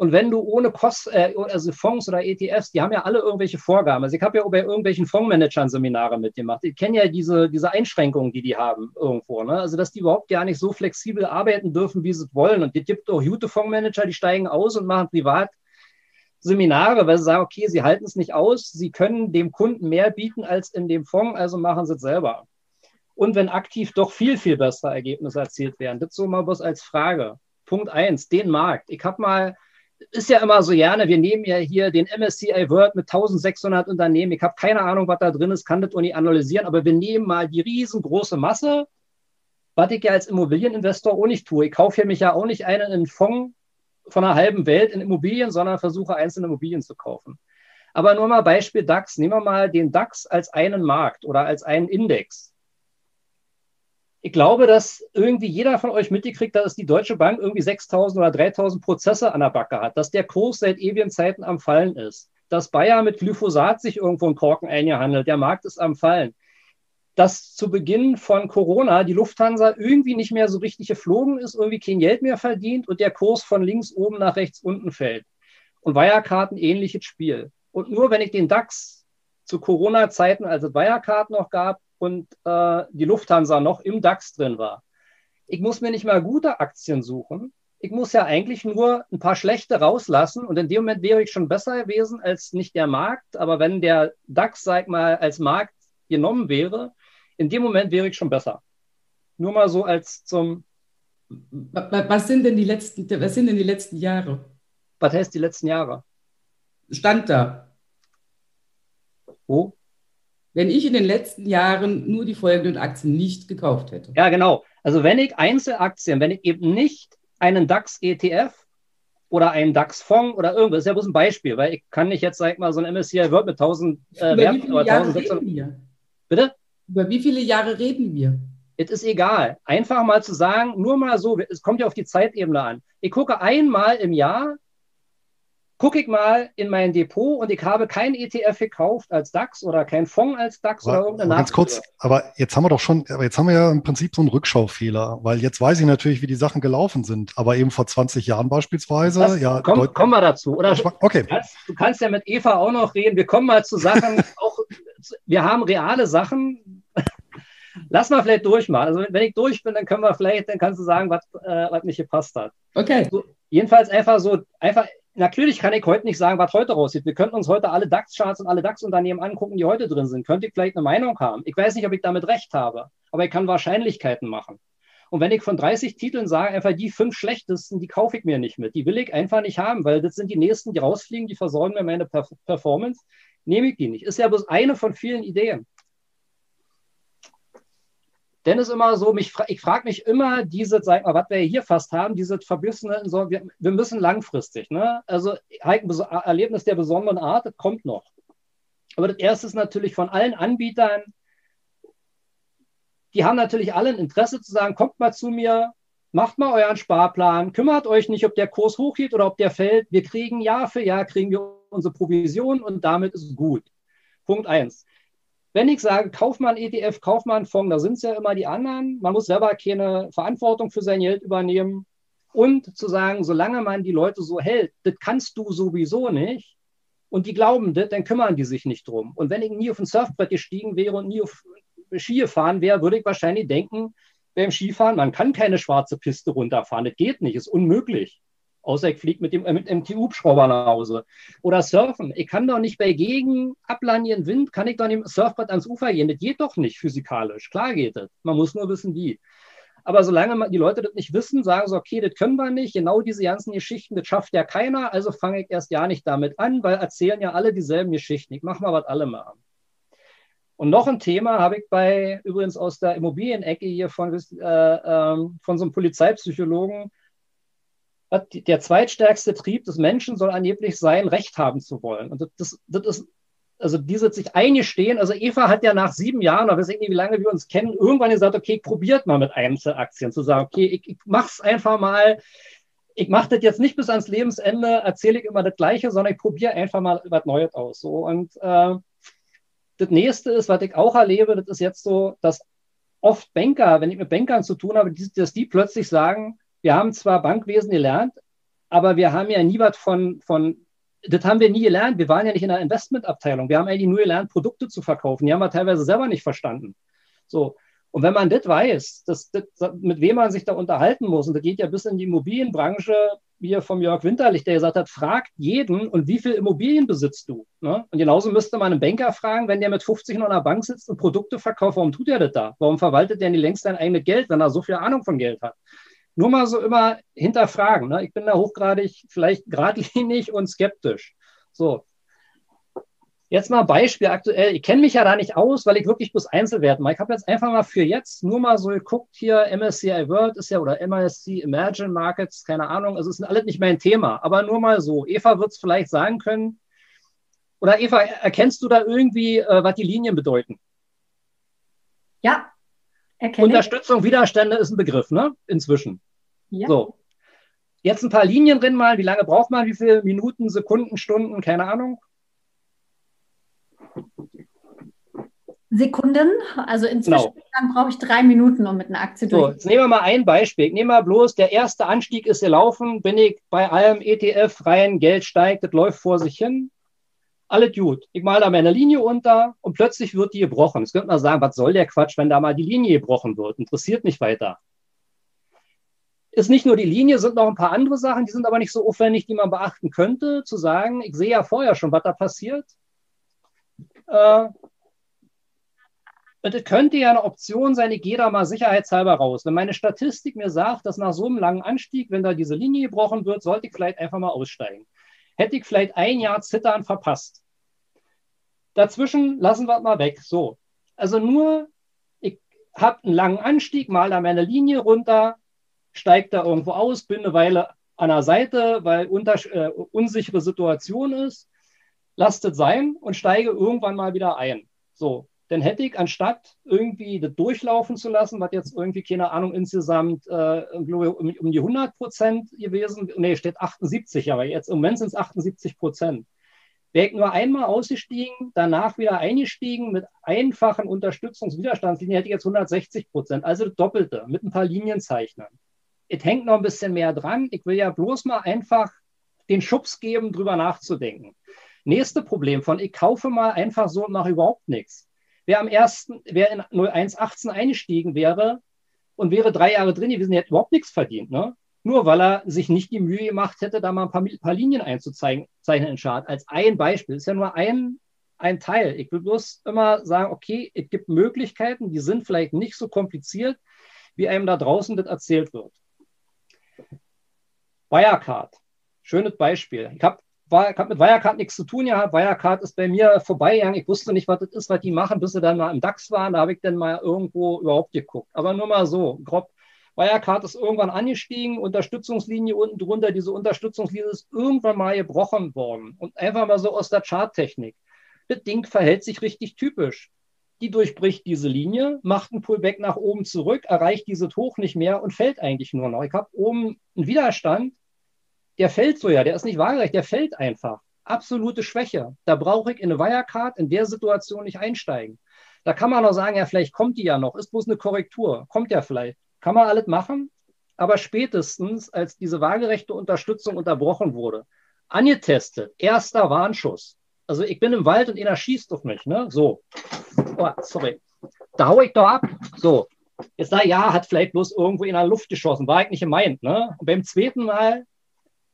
[SPEAKER 5] Und wenn du ohne Kosten, äh, also Fonds oder ETFs, die haben ja alle irgendwelche Vorgaben. Also ich habe ja bei irgendwelchen Fondsmanagern Seminare mitgemacht. Ich kenne ja diese, diese Einschränkungen, die die haben irgendwo. Ne? Also dass die überhaupt gar nicht so flexibel arbeiten dürfen, wie sie wollen. Und es gibt auch gute Fondsmanager, die steigen aus und machen privat Seminare, weil sie sagen, okay, sie halten es nicht aus, sie können dem Kunden mehr bieten als in dem Fonds, also machen sie es selber. Und wenn aktiv doch viel, viel bessere Ergebnisse erzielt werden. Das so mal was als Frage. Punkt eins, den Markt. Ich habe mal ist ja immer so gerne, wir nehmen ja hier den MSCI World mit 1600 Unternehmen. Ich habe keine Ahnung, was da drin ist, kann das auch nicht analysieren, aber wir nehmen mal die riesengroße Masse, was ich ja als Immobilieninvestor auch nicht tue. Ich kaufe ja mich ja auch nicht einen in Fonds von einer halben Welt in Immobilien, sondern versuche einzelne Immobilien zu kaufen. Aber nur mal Beispiel DAX. Nehmen wir mal den DAX als einen Markt oder als einen Index ich glaube, dass irgendwie jeder von euch mitgekriegt hat, dass die Deutsche Bank irgendwie 6000 oder 3000 Prozesse an der Backe hat, dass der Kurs seit ewigen Zeiten am Fallen ist, dass Bayer mit Glyphosat sich irgendwo einen Korken eingehandelt, der Markt ist am Fallen, dass zu Beginn von Corona die Lufthansa irgendwie nicht mehr so richtig geflogen ist, irgendwie kein Geld mehr verdient und der Kurs von links oben nach rechts unten fällt. Und Wirecard ein ähnliches Spiel. Und nur wenn ich den DAX zu Corona-Zeiten, als es Wirecard noch gab, und äh, die Lufthansa noch im DAX drin war. Ich muss mir nicht mal gute Aktien suchen. Ich muss ja eigentlich nur ein paar schlechte rauslassen und in dem Moment wäre ich schon besser gewesen als nicht der Markt. Aber wenn der DAX, sag mal, als Markt genommen wäre, in dem Moment wäre ich schon besser. Nur mal so als zum.
[SPEAKER 4] Was sind denn die letzten, was sind denn die letzten Jahre?
[SPEAKER 5] Was heißt die letzten Jahre?
[SPEAKER 4] Stand da.
[SPEAKER 5] Wo?
[SPEAKER 4] Wenn ich in den letzten Jahren nur die folgenden Aktien nicht gekauft hätte.
[SPEAKER 5] Ja, genau. Also wenn ich Einzelaktien, wenn ich eben nicht einen DAX-ETF oder einen DAX-Fonds oder irgendwas, ist ja bloß ein Beispiel, weil ich kann nicht jetzt, sag ich mal, so ein MSCI World mit 1000 äh, Werten oder 1600. Bitte?
[SPEAKER 4] Über wie viele Jahre reden wir?
[SPEAKER 5] Es ist egal. Einfach mal zu sagen, nur mal so, es kommt ja auf die Zeitebene an. Ich gucke einmal im Jahr, gucke ich mal in mein Depot und ich habe kein ETF gekauft als DAX oder kein Fonds als DAX
[SPEAKER 1] aber,
[SPEAKER 5] oder irgendeine
[SPEAKER 1] Ganz kurz, aber jetzt haben wir doch schon, aber jetzt haben wir ja im Prinzip so einen Rückschaufehler, weil jetzt weiß ich natürlich, wie die Sachen gelaufen sind, aber eben vor 20 Jahren beispielsweise,
[SPEAKER 5] das,
[SPEAKER 1] ja.
[SPEAKER 5] Komm, kommen wir dazu, oder?
[SPEAKER 1] Okay.
[SPEAKER 5] Du kannst, du kannst ja mit Eva auch noch reden. Wir kommen mal zu Sachen, [laughs] auch, wir haben reale Sachen. Lass mal vielleicht durchmachen. Also wenn ich durch bin, dann können wir vielleicht, dann kannst du sagen, was, äh, was nicht gepasst hat.
[SPEAKER 4] Okay.
[SPEAKER 5] So, jedenfalls einfach so, einfach natürlich kann ich heute nicht sagen, was heute raussieht. Wir könnten uns heute alle DAX-Charts und alle DAX-Unternehmen angucken, die heute drin sind. Könnte ich vielleicht eine Meinung haben. Ich weiß nicht, ob ich damit recht habe, aber ich kann Wahrscheinlichkeiten machen. Und wenn ich von 30 Titeln sage, einfach die fünf schlechtesten, die kaufe ich mir nicht mit. Die will ich einfach nicht haben, weil das sind die nächsten, die rausfliegen, die versorgen mir meine Performance. Nehme ich die nicht. Ist ja bloß eine von vielen Ideen. Denn es immer so, mich, ich frage mich immer, diese, sag mal, was wir hier fast haben, diese verbissene, so, wir, wir müssen langfristig. Ne? Also ein Erlebnis der besonderen Art kommt noch. Aber das erste ist natürlich von allen Anbietern, die haben natürlich alle ein Interesse zu sagen, kommt mal zu mir, macht mal euren Sparplan, kümmert euch nicht, ob der Kurs hochgeht oder ob der fällt. Wir kriegen Jahr für Jahr, kriegen wir unsere Provision und damit ist gut. Punkt eins. Wenn ich sage, kauf mal ein ETF, kauf mal einen Fonds, da sind es ja immer die anderen. Man muss selber keine Verantwortung für sein Geld übernehmen. Und zu sagen, solange man die Leute so hält, das kannst du sowieso nicht. Und die glauben das, dann kümmern die sich nicht drum. Und wenn ich nie auf ein Surfbrett gestiegen wäre und nie auf Ski gefahren wäre, würde ich wahrscheinlich denken, beim Skifahren, man kann keine schwarze Piste runterfahren. Das geht nicht, ist unmöglich. Außer ich fliege mit dem, äh, mit dem hubschrauber nach Hause. Oder surfen. Ich kann doch nicht bei Gegen, Ablanieren, Wind, kann ich doch nicht mit Surfbrett ans Ufer gehen. Das geht doch nicht physikalisch. Klar geht das. Man muss nur wissen, wie. Aber solange die Leute das nicht wissen, sagen sie, okay, das können wir nicht. Genau diese ganzen Geschichten, das schafft ja keiner. Also fange ich erst ja nicht damit an, weil erzählen ja alle dieselben Geschichten. Ich mache mal, was alle machen. Und noch ein Thema habe ich bei, übrigens aus der Immobilienecke hier von, äh, äh, von so einem Polizeipsychologen, der zweitstärkste Trieb des Menschen soll angeblich sein, Recht haben zu wollen. Und das, das, das ist, also diese sich eingestehen, also Eva hat ja nach sieben Jahren, oder weiß ich nicht, wie lange wir uns kennen, irgendwann gesagt, okay, probiert mal mit Einzelaktien, zu sagen, okay, ich, ich mach's einfach mal, ich mache das jetzt nicht bis ans Lebensende, erzähle ich immer das Gleiche, sondern ich probiere einfach mal was Neues aus. So. Und äh, das nächste ist, was ich auch erlebe, das ist jetzt so, dass oft Banker, wenn ich mit Bankern zu tun habe, dass die plötzlich sagen, wir haben zwar Bankwesen gelernt, aber wir haben ja nie was von, von, das haben wir nie gelernt. Wir waren ja nicht in der Investmentabteilung. Wir haben eigentlich nur gelernt, Produkte zu verkaufen. Die haben wir teilweise selber nicht verstanden. So. Und wenn man das weiß, dass, das, mit wem man sich da unterhalten muss, und das geht ja bis in die Immobilienbranche, wie er vom Jörg Winterlich, der gesagt hat, fragt jeden, und wie viel Immobilien besitzt du? Ne? Und genauso müsste man einen Banker fragen, wenn der mit 50 noch an der Bank sitzt und Produkte verkauft, warum tut er das da? Warum verwaltet der nicht längst sein eigenes Geld, wenn er so viel Ahnung von Geld hat? Nur mal so immer hinterfragen. Ne? Ich bin da hochgradig vielleicht geradlinig [laughs] und skeptisch. So, Jetzt mal Beispiel aktuell. Ich kenne mich ja da nicht aus, weil ich wirklich bloß Einzelwerte mache. Ich habe jetzt einfach mal für jetzt nur mal so geguckt hier, MSCI World ist ja oder MSC Emerging Markets, keine Ahnung. Also es ist alles nicht mein Thema, aber nur mal so. Eva wird es vielleicht sagen können. Oder Eva, erkennst du da irgendwie, äh, was die Linien bedeuten?
[SPEAKER 2] Ja,
[SPEAKER 5] erkenne Unterstützung, Widerstände ist ein Begriff, ne? Inzwischen. Ja. So. Jetzt ein paar Linien drin mal. Wie lange braucht man? Wie viele Minuten, Sekunden, Stunden? Keine Ahnung.
[SPEAKER 2] Sekunden. Also inzwischen genau. brauche ich drei Minuten, um mit einer Aktie
[SPEAKER 5] so, Jetzt nehmen wir mal ein Beispiel. Ich nehme mal bloß, der erste Anstieg ist gelaufen, bin ich bei allem ETF rein, Geld steigt, das läuft vor sich hin. Alles gut. Ich male da meine Linie unter und plötzlich wird die gebrochen. Jetzt könnte man sagen, was soll der Quatsch, wenn da mal die Linie gebrochen wird? Interessiert mich weiter. Ist nicht nur die Linie, sind noch ein paar andere Sachen, die sind aber nicht so aufwendig, die man beachten könnte, zu sagen, ich sehe ja vorher schon, was da passiert. Äh, und es könnte ja eine Option sein, ich gehe da mal sicherheitshalber raus. Wenn meine Statistik mir sagt, dass nach so einem langen Anstieg, wenn da diese Linie gebrochen wird, sollte ich vielleicht einfach mal aussteigen. Hätte ich vielleicht ein Jahr Zittern verpasst. Dazwischen lassen wir es mal weg. So. Also nur, ich habe einen langen Anstieg, mal da meine Linie runter, steige da irgendwo aus, bin eine Weile an der Seite, weil unter, äh, unsichere Situation ist lasst es sein und steige irgendwann mal wieder ein. So, dann hätte ich, anstatt irgendwie das durchlaufen zu lassen, was jetzt irgendwie, keine Ahnung, insgesamt äh, um, um, die 100 Prozent gewesen, nee, steht 78, aber jetzt im Moment sind es 78 Prozent. Wäre ich nur einmal ausgestiegen, danach wieder eingestiegen mit einfachen Unterstützungswiderstandslinien, hätte ich jetzt 160 Prozent, also das Doppelte, mit ein paar Linienzeichnen. Es hängt noch ein bisschen mehr dran. Ich will ja bloß mal einfach den Schubs geben, drüber nachzudenken. Nächste Problem von, ich kaufe mal einfach so und mache überhaupt nichts. Wer am ersten, wer in 0118 eingestiegen wäre und wäre drei Jahre drin gewesen, der hätte überhaupt nichts verdient. Ne? Nur weil er sich nicht die Mühe gemacht hätte, da mal ein paar, paar Linien einzuzeichnen in Chart. Als ein Beispiel. Ist ja nur ein, ein Teil. Ich will bloß immer sagen, okay, es gibt Möglichkeiten, die sind vielleicht nicht so kompliziert, wie einem da draußen das erzählt wird. Wirecard. Schönes Beispiel. Ich habe hat mit Wirecard nichts zu tun gehabt. Wirecard ist bei mir vorbeigegangen. Ich wusste nicht, was das ist, was die machen, bis sie dann mal im DAX waren. Da habe ich dann mal irgendwo überhaupt geguckt. Aber nur mal so, grob. Wirecard ist irgendwann angestiegen, Unterstützungslinie unten drunter. Diese Unterstützungslinie ist irgendwann mal gebrochen worden. Und einfach mal so aus der Charttechnik. Das Ding verhält sich richtig typisch. Die durchbricht diese Linie, macht einen Pullback nach oben zurück, erreicht dieses Hoch nicht mehr und fällt eigentlich nur noch. Ich habe oben einen Widerstand, der fällt so ja, der ist nicht waagerecht, der fällt einfach. Absolute Schwäche. Da brauche ich in eine Wirecard in der Situation nicht einsteigen. Da kann man noch sagen, ja, vielleicht kommt die ja noch, ist bloß eine Korrektur, kommt ja vielleicht. Kann man alles machen, aber spätestens, als diese waagerechte Unterstützung unterbrochen wurde, angetestet, erster Warnschuss. Also ich bin im Wald und einer schießt auf mich, ne? So. Oh, sorry. Da hau ich doch ab. So. Jetzt da, ja, hat vielleicht bloß irgendwo in der Luft geschossen, war ich nicht gemeint, ne? Und beim zweiten Mal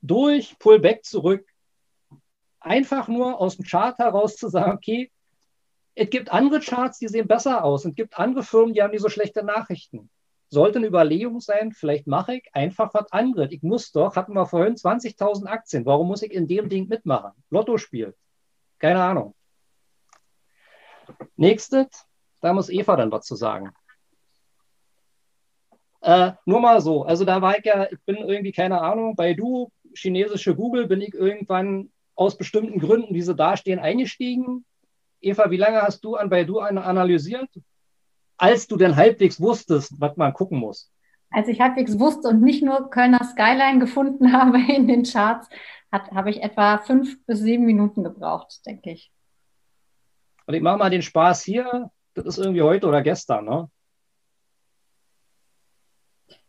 [SPEAKER 5] durch, Pullback zurück. Einfach nur aus dem Chart heraus zu sagen, okay, es gibt andere Charts, die sehen besser aus. Es gibt andere Firmen, die haben nicht so schlechte Nachrichten. Sollte eine Überlegung sein, vielleicht mache ich einfach was anderes. Ich muss doch, hatten wir vorhin 20.000 Aktien. Warum muss ich in dem Ding mitmachen? Lottospiel. Keine Ahnung. Nächstes, da muss Eva dann was zu sagen. Äh, nur mal so. Also da war ich ja, ich bin irgendwie, keine Ahnung, bei Du chinesische Google bin ich irgendwann aus bestimmten Gründen, wie sie dastehen, eingestiegen. Eva, wie lange hast du an Baidu analysiert, als du denn halbwegs wusstest, was man gucken muss?
[SPEAKER 2] Als ich halbwegs wusste und nicht nur Kölner Skyline gefunden [laughs] habe in den Charts, habe ich etwa fünf bis sieben Minuten gebraucht, denke ich.
[SPEAKER 5] Und ich mache mal den Spaß hier. Das ist irgendwie heute oder gestern, ne?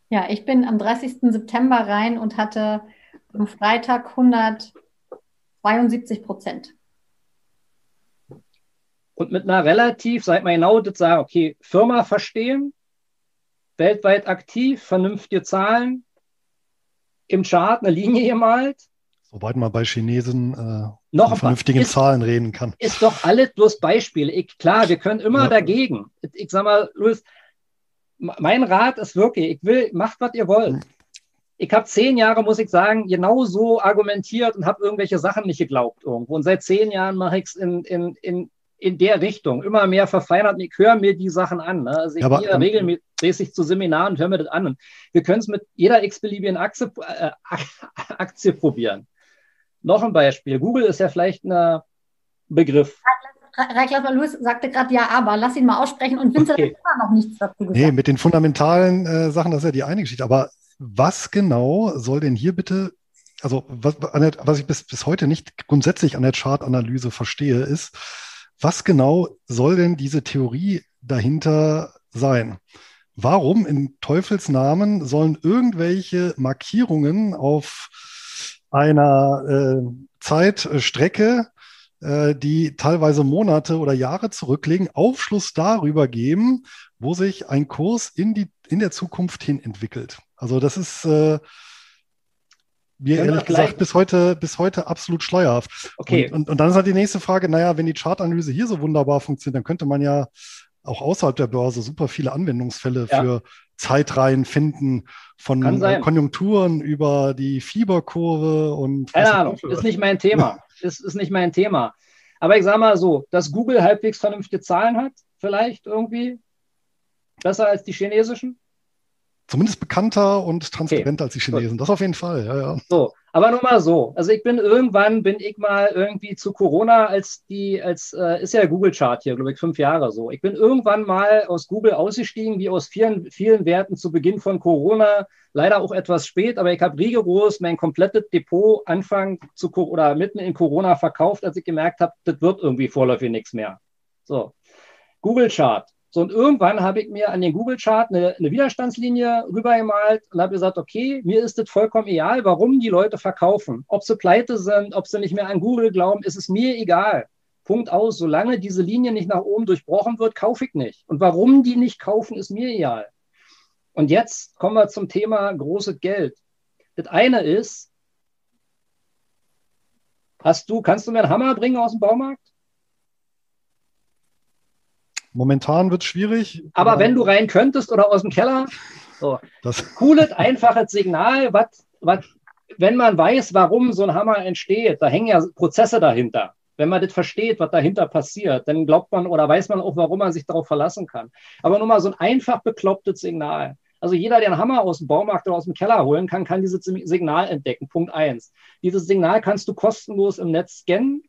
[SPEAKER 2] Ja, ich bin am 30. September rein und hatte am Freitag 172 Prozent.
[SPEAKER 5] Und mit einer relativ, sag mal genau, das sagen, okay, Firma verstehen, weltweit aktiv, vernünftige Zahlen, im Chart eine Linie gemalt.
[SPEAKER 1] Soweit man bei Chinesen äh,
[SPEAKER 5] noch
[SPEAKER 1] von vernünftigen
[SPEAKER 5] ist,
[SPEAKER 1] Zahlen reden kann.
[SPEAKER 5] Ist doch alles bloß Beispiele. Ich, klar, wir können immer ja. dagegen. Ich sag mal, Luis, mein Rat ist wirklich, ich will, macht, was ihr wollt. Ich habe zehn Jahre, muss ich sagen, genau so argumentiert und habe irgendwelche Sachen nicht geglaubt irgendwo. Und seit zehn Jahren mache ich es in, in, in, in der Richtung, immer mehr verfeinert. Ich höre mir die Sachen an. Ne? Also ich ja, gehe ähm, regelmäßig zu Seminaren und höre mir das an. Und wir können es mit jeder x-beliebigen Aktie, äh, [laughs] Aktie probieren. Noch ein Beispiel. Google ist ja vielleicht ein Begriff.
[SPEAKER 2] Reiklas Louis sagte gerade ja, aber lass ihn mal aussprechen und Vincent okay. hat immer noch nichts dazu gesagt.
[SPEAKER 1] Nee, mit den fundamentalen äh, Sachen, das ist ja die eine Geschichte. Aber was genau soll denn hier bitte, also was, was ich bis, bis heute nicht grundsätzlich an der Chartanalyse verstehe, ist, was genau soll denn diese Theorie dahinter sein? Warum in Teufels Namen sollen irgendwelche Markierungen auf einer äh, Zeitstrecke äh, die teilweise Monate oder Jahre zurücklegen, Aufschluss darüber geben, wo sich ein Kurs in, die, in der Zukunft hin entwickelt. Also das ist äh, mir ehrlich gesagt bis heute, bis heute absolut schleierhaft.
[SPEAKER 5] Okay.
[SPEAKER 1] Und, und, und, dann ist halt die nächste Frage, naja, wenn die Chartanalyse hier so wunderbar funktioniert, dann könnte man ja auch außerhalb der Börse super viele Anwendungsfälle ja. für Zeitreihen finden, von Konjunkturen über die Fieberkurve und.
[SPEAKER 5] Keine Ahnung, ist nicht mein Thema. [laughs] ist, ist nicht mein Thema. Aber ich sage mal so, dass Google halbwegs vernünftige Zahlen hat, vielleicht irgendwie besser als die chinesischen.
[SPEAKER 1] Zumindest bekannter und transparenter okay. als die Chinesen. Das auf jeden Fall, ja, ja.
[SPEAKER 5] So, aber nur mal so. Also ich bin irgendwann, bin ich mal irgendwie zu Corona, als die, als äh, ist ja Google Chart hier, glaube ich, fünf Jahre so. Ich bin irgendwann mal aus Google ausgestiegen, wie aus vielen, vielen Werten zu Beginn von Corona. Leider auch etwas spät, aber ich habe rigoros mein komplettes Depot Anfang zu oder mitten in Corona verkauft, als ich gemerkt habe, das wird irgendwie vorläufig nichts mehr. So. Google Chart. So, und irgendwann habe ich mir an den Google-Chart eine, eine, Widerstandslinie rübergemalt und habe gesagt, okay, mir ist es vollkommen egal, warum die Leute verkaufen. Ob sie pleite sind, ob sie nicht mehr an Google glauben, ist es mir egal. Punkt aus. Solange diese Linie nicht nach oben durchbrochen wird, kaufe ich nicht. Und warum die nicht kaufen, ist mir egal. Und jetzt kommen wir zum Thema großes Geld. Das eine ist, hast du, kannst du mir einen Hammer bringen aus dem Baumarkt?
[SPEAKER 1] Momentan wird es schwierig.
[SPEAKER 5] Aber wenn du rein könntest oder aus dem Keller, so. Das [laughs] cooles, einfaches Signal, was, was, wenn man weiß, warum so ein Hammer entsteht, da hängen ja Prozesse dahinter. Wenn man das versteht, was dahinter passiert, dann glaubt man oder weiß man auch, warum man sich darauf verlassen kann. Aber nur mal so ein einfach beklopptes Signal. Also jeder, der einen Hammer aus dem Baumarkt oder aus dem Keller holen kann, kann dieses Signal entdecken. Punkt eins. Dieses Signal kannst du kostenlos im Netz scannen.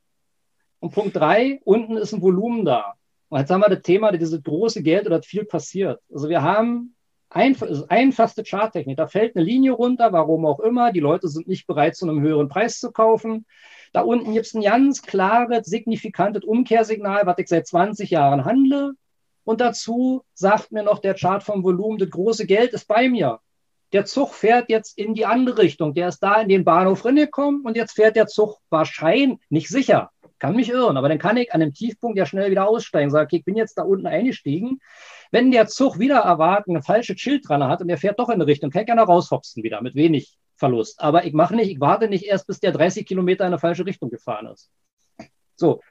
[SPEAKER 5] Und Punkt drei, unten ist ein Volumen da. Und jetzt haben wir das Thema, dieses große Geld oder viel passiert. Also wir haben einf einfachste Charttechnik. Da fällt eine Linie runter, warum auch immer. Die Leute sind nicht bereit, zu einem höheren Preis zu kaufen. Da unten gibt es ein ganz klares, signifikantes Umkehrsignal, was ich seit 20 Jahren handle. Und dazu sagt mir noch der Chart vom Volumen, das große Geld ist bei mir. Der Zug fährt jetzt in die andere Richtung. Der ist da in den Bahnhof reingekommen und jetzt fährt der Zug wahrscheinlich, nicht sicher, kann mich irren, aber dann kann ich an dem Tiefpunkt ja schnell wieder aussteigen. Sage, okay, ich bin jetzt da unten eingestiegen. Wenn der Zug wieder erwarten eine falsche Schild dran hat und der fährt doch in eine Richtung, kann ich gerne raushopsen wieder mit wenig Verlust. Aber ich mache nicht, ich warte nicht erst, bis der 30 Kilometer in eine falsche Richtung gefahren ist. So,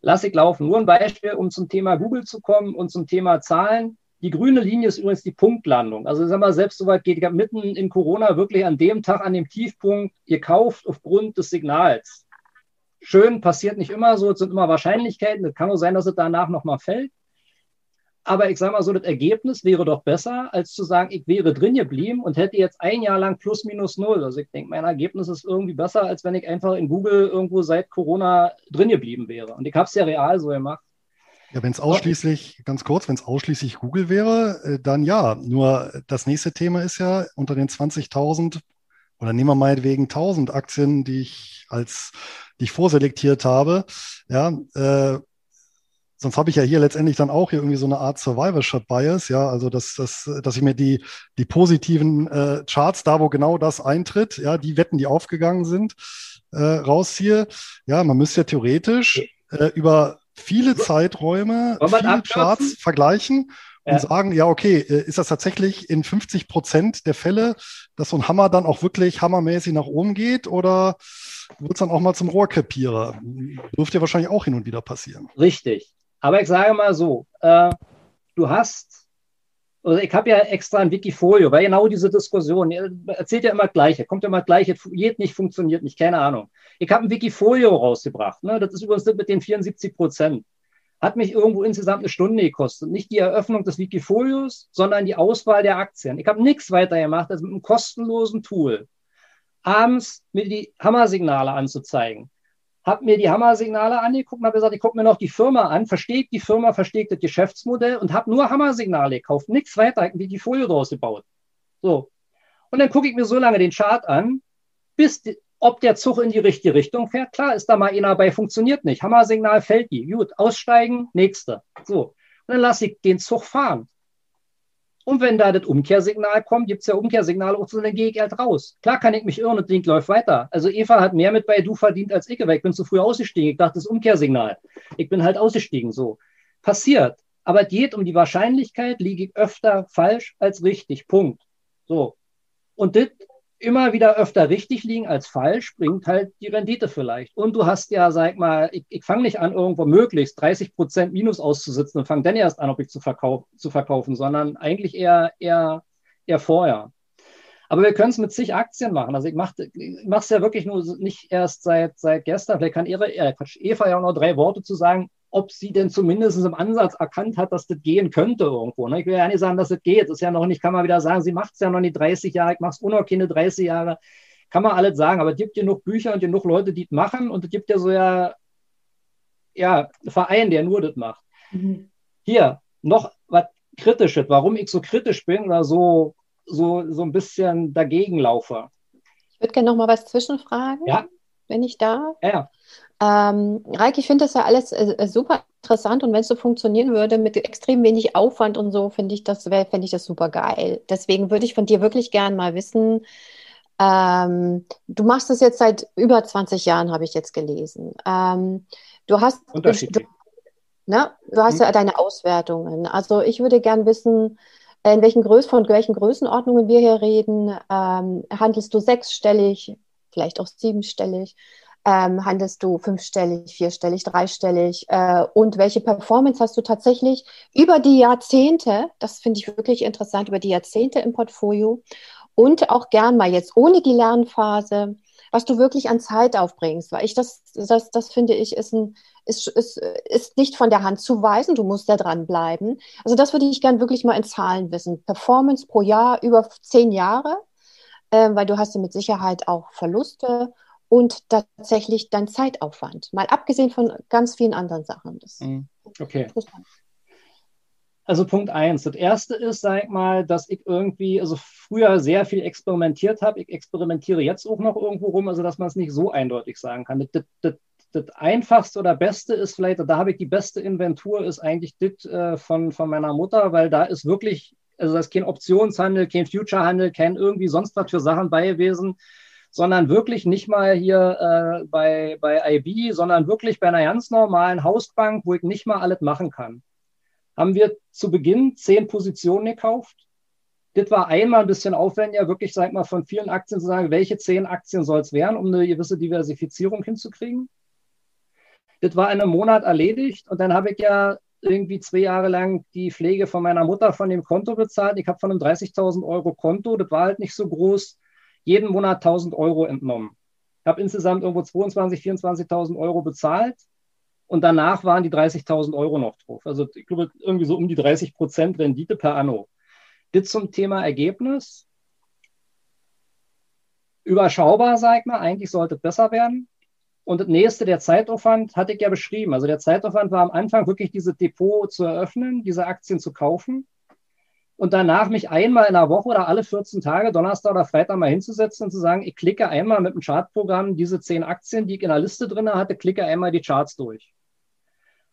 [SPEAKER 5] lass ich laufen. Nur ein Beispiel, um zum Thema Google zu kommen und zum Thema Zahlen. Die grüne Linie ist übrigens die Punktlandung. Also sag mal, selbst soweit geht, ich mitten in Corona wirklich an dem Tag, an dem Tiefpunkt, ihr kauft aufgrund des Signals schön, passiert nicht immer so, es sind immer Wahrscheinlichkeiten. Es kann auch sein, dass es danach nochmal fällt. Aber ich sage mal so, das Ergebnis wäre doch besser, als zu sagen, ich wäre drin geblieben und hätte jetzt ein Jahr lang plus minus null. Also ich denke, mein Ergebnis ist irgendwie besser, als wenn ich einfach in Google irgendwo seit Corona drin geblieben wäre. Und ich habe es ja real so gemacht.
[SPEAKER 1] Ja, wenn es ausschließlich, ganz kurz, wenn es ausschließlich Google wäre, äh, dann ja. Nur das nächste Thema ist ja unter den 20.000 oder nehmen wir meinetwegen 1000 Aktien, die ich als die ich vorselektiert habe, ja, äh, sonst habe ich ja hier letztendlich dann auch hier irgendwie so eine Art Survivorship Bias, ja, also dass, dass, dass ich mir die, die positiven äh, Charts, da wo genau das eintritt, ja, die Wetten, die aufgegangen sind, äh, rausziehe. Ja, man müsste ja theoretisch äh, über viele Zeiträume, viele Charts vergleichen und sagen, ja, okay, äh, ist das tatsächlich in 50 Prozent der Fälle, dass so ein Hammer dann auch wirklich hammermäßig nach oben geht oder wird es dann auch mal zum Rohrkrepierer? Dürfte ja wahrscheinlich auch hin und wieder passieren.
[SPEAKER 5] Richtig. Aber ich sage mal so, äh, du hast, also ich habe ja extra ein Wikifolio, weil genau diese Diskussion, ihr erzählt ja immer gleich, kommt ja immer gleich, geht nicht, funktioniert nicht, keine Ahnung. Ich habe ein Wikifolio rausgebracht, ne? das ist übrigens mit den 74 Prozent. Hat mich irgendwo insgesamt eine Stunde gekostet. Nicht die Eröffnung des Wikifolios, sondern die Auswahl der Aktien. Ich habe nichts weiter gemacht als mit einem kostenlosen Tool abends mir die Hammersignale anzuzeigen habe mir die Hammersignale angeguckt und habe gesagt, ich gucke mir noch die Firma an, verstehe die Firma, verstehe das Geschäftsmodell und habe nur Hammersignale gekauft, nichts weiter, wie die Folie draus gebaut. So. Und dann gucke ich mir so lange den Chart an, bis die, ob der Zug in die richtige Richtung fährt. Klar ist da mal einer bei, funktioniert nicht. Hammersignal fällt die. Gut, aussteigen, nächste. So. Und dann lasse ich den Zug fahren. Und wenn da das Umkehrsignal kommt, gibt es ja Umkehrsignale auch so, dann gehe ich halt raus. Klar kann ich mich irren und Ding läuft weiter. Also Eva hat mehr mit bei Du verdient als ich, weil ich bin zu früh ausgestiegen. Ich dachte, das Umkehrsignal. Ich bin halt ausgestiegen, so. Passiert. Aber es geht um die Wahrscheinlichkeit, liege ich öfter falsch als richtig. Punkt. So. Und das immer wieder öfter richtig liegen als falsch, bringt halt die Rendite vielleicht. Und du hast ja, sag mal, ich, ich fange nicht an, irgendwo möglichst 30 Prozent Minus auszusitzen und fange dann erst an, ob ich zu, verkauf, zu verkaufen, sondern eigentlich eher, eher, eher vorher. Aber wir können es mit zig Aktien machen. Also ich mache es ja wirklich nur nicht erst seit, seit gestern. Vielleicht kann Eva, äh, Eva ja auch noch drei Worte zu sagen, ob sie denn zumindest im Ansatz erkannt hat, dass das gehen könnte irgendwo. Ne? Ich will ja nicht sagen, dass es das geht. Das ist ja noch nicht, kann man wieder sagen, sie macht es ja noch nicht 30 Jahre, ich mache es auch noch keine 30 Jahre. Kann man alles sagen, aber es gibt genug Bücher und genug Leute, die es machen und es gibt ja so ja, ja, einen Verein, der nur das macht. Mhm. Hier, noch was Kritisches, warum ich so kritisch bin oder so, so, so ein bisschen dagegen laufe.
[SPEAKER 3] Ich würde gerne noch mal was zwischenfragen,
[SPEAKER 5] ja?
[SPEAKER 3] wenn ich darf.
[SPEAKER 5] Ja.
[SPEAKER 3] Ähm, Reik, ich finde das ja alles äh, äh, super interessant und wenn es so funktionieren würde mit extrem wenig Aufwand und so, finde ich das fände ich das super geil. Deswegen würde ich von dir wirklich gern mal wissen. Ähm, du machst das jetzt seit über 20 Jahren, habe ich jetzt gelesen. Ähm, du hast du, ne, du hast ja mhm. deine Auswertungen. Also ich würde gern wissen, in welchen Größen von welchen Größenordnungen wir hier reden. Ähm, handelst du sechsstellig, vielleicht auch siebenstellig? Ähm, handelst du fünfstellig, vierstellig, dreistellig äh, und welche Performance hast du tatsächlich über die Jahrzehnte, das finde ich wirklich interessant, über die Jahrzehnte im Portfolio und auch gern mal jetzt ohne die Lernphase, was du wirklich an Zeit aufbringst, weil ich das, das, das finde ich, ist ein, ist, ist, ist nicht von der Hand zu weisen, du musst da dranbleiben. Also das würde ich gern wirklich mal in Zahlen wissen. Performance pro Jahr über zehn Jahre, äh, weil du hast ja mit Sicherheit auch Verluste und tatsächlich dein Zeitaufwand. Mal abgesehen von ganz vielen anderen Sachen. Das
[SPEAKER 5] mhm. okay. Also Punkt eins. Das erste ist, sag ich mal, dass ich irgendwie, also früher sehr viel experimentiert habe. Ich experimentiere jetzt auch noch irgendwo rum, also dass man es nicht so eindeutig sagen kann. Das, das, das einfachste oder beste ist vielleicht, da habe ich die beste Inventur, ist eigentlich das äh, von, von meiner Mutter, weil da ist wirklich, also das ist kein Optionshandel, kein Futurehandel, kein irgendwie sonst was für Sachen bei gewesen sondern wirklich nicht mal hier äh, bei, bei IB, sondern wirklich bei einer ganz normalen Hausbank, wo ich nicht mal alles machen kann. Haben wir zu Beginn zehn Positionen gekauft. Das war einmal ein bisschen aufwendiger, wirklich, sag mal, von vielen Aktien zu sagen, welche zehn Aktien soll es werden, um eine gewisse Diversifizierung hinzukriegen. Das war in einem Monat erledigt und dann habe ich ja irgendwie zwei Jahre lang die Pflege von meiner Mutter von dem Konto bezahlt. Ich habe von einem 30.000 Euro Konto, das war halt nicht so groß, jeden Monat 1000 Euro entnommen. Ich habe insgesamt irgendwo 22.000, 24.000 Euro bezahlt und danach waren die 30.000 Euro noch drauf. Also ich glaube irgendwie so um die 30 Prozent Rendite per Anno. Das zum Thema Ergebnis. Überschaubar, sag ich mal, eigentlich sollte es besser werden. Und das nächste, der Zeitaufwand, hatte ich ja beschrieben. Also der Zeitaufwand war am Anfang wirklich diese Depot zu eröffnen, diese Aktien zu kaufen und danach mich einmal in der Woche oder alle 14 Tage, Donnerstag oder Freitag mal hinzusetzen und zu sagen, ich klicke einmal mit dem Chartprogramm diese zehn Aktien, die ich in der Liste drin hatte, klicke einmal die Charts durch.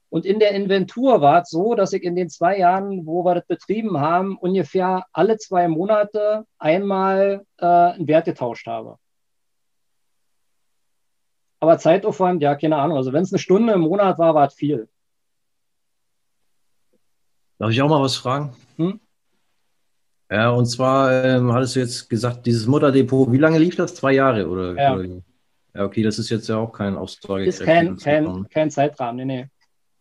[SPEAKER 5] Und in der Inventur war es so, dass ich in den zwei Jahren, wo wir das betrieben haben, ungefähr alle zwei Monate einmal äh, einen Wert getauscht habe. Aber Zeitaufwand, ja, keine Ahnung. Also wenn es eine Stunde im Monat war, war es viel.
[SPEAKER 6] Darf ich auch mal was fragen? Hm? Ja, und zwar ähm, hattest du jetzt gesagt, dieses Mutterdepot, wie lange lief das? Zwei Jahre oder?
[SPEAKER 5] Ja,
[SPEAKER 6] oder? ja okay, das ist jetzt ja auch kein Aussage.
[SPEAKER 5] Ist kein, kein, kein Zeitrahmen, nee, nee.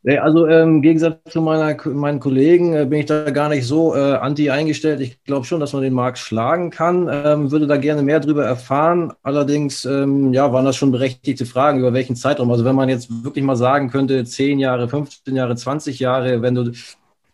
[SPEAKER 6] Nee, also ähm, im Gegensatz zu meiner, meinen Kollegen äh, bin ich da gar nicht so äh, anti eingestellt. Ich glaube schon, dass man den Markt schlagen kann. Ähm, würde da gerne mehr darüber erfahren. Allerdings ähm, ja, waren das schon berechtigte Fragen, über welchen Zeitraum. Also wenn man jetzt wirklich mal sagen könnte, 10 Jahre, 15 Jahre, 20 Jahre, wenn du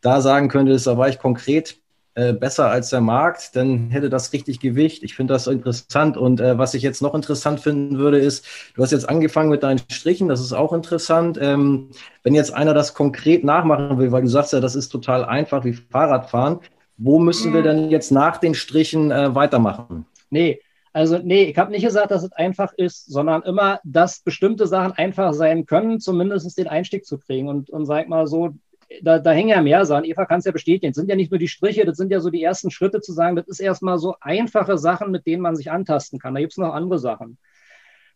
[SPEAKER 6] da sagen könntest, da war ich konkret äh, besser als der Markt, dann hätte das richtig Gewicht. Ich finde das interessant. Und äh, was ich jetzt noch interessant finden würde, ist, du hast jetzt angefangen mit deinen Strichen, das ist auch interessant. Ähm, wenn jetzt einer das konkret nachmachen will, weil du sagst ja, das ist total einfach wie Fahrradfahren, wo müssen wir denn jetzt nach den Strichen äh, weitermachen?
[SPEAKER 5] Nee, also nee, ich habe nicht gesagt, dass es einfach ist, sondern immer, dass bestimmte Sachen einfach sein können, zumindest den Einstieg zu kriegen. Und, und sag mal so, da, da hängen ja mehr Sachen. Eva kann es ja bestätigen. Es sind ja nicht nur die Striche, das sind ja so die ersten Schritte zu sagen, das ist erstmal so einfache Sachen, mit denen man sich antasten kann. Da gibt es noch andere Sachen.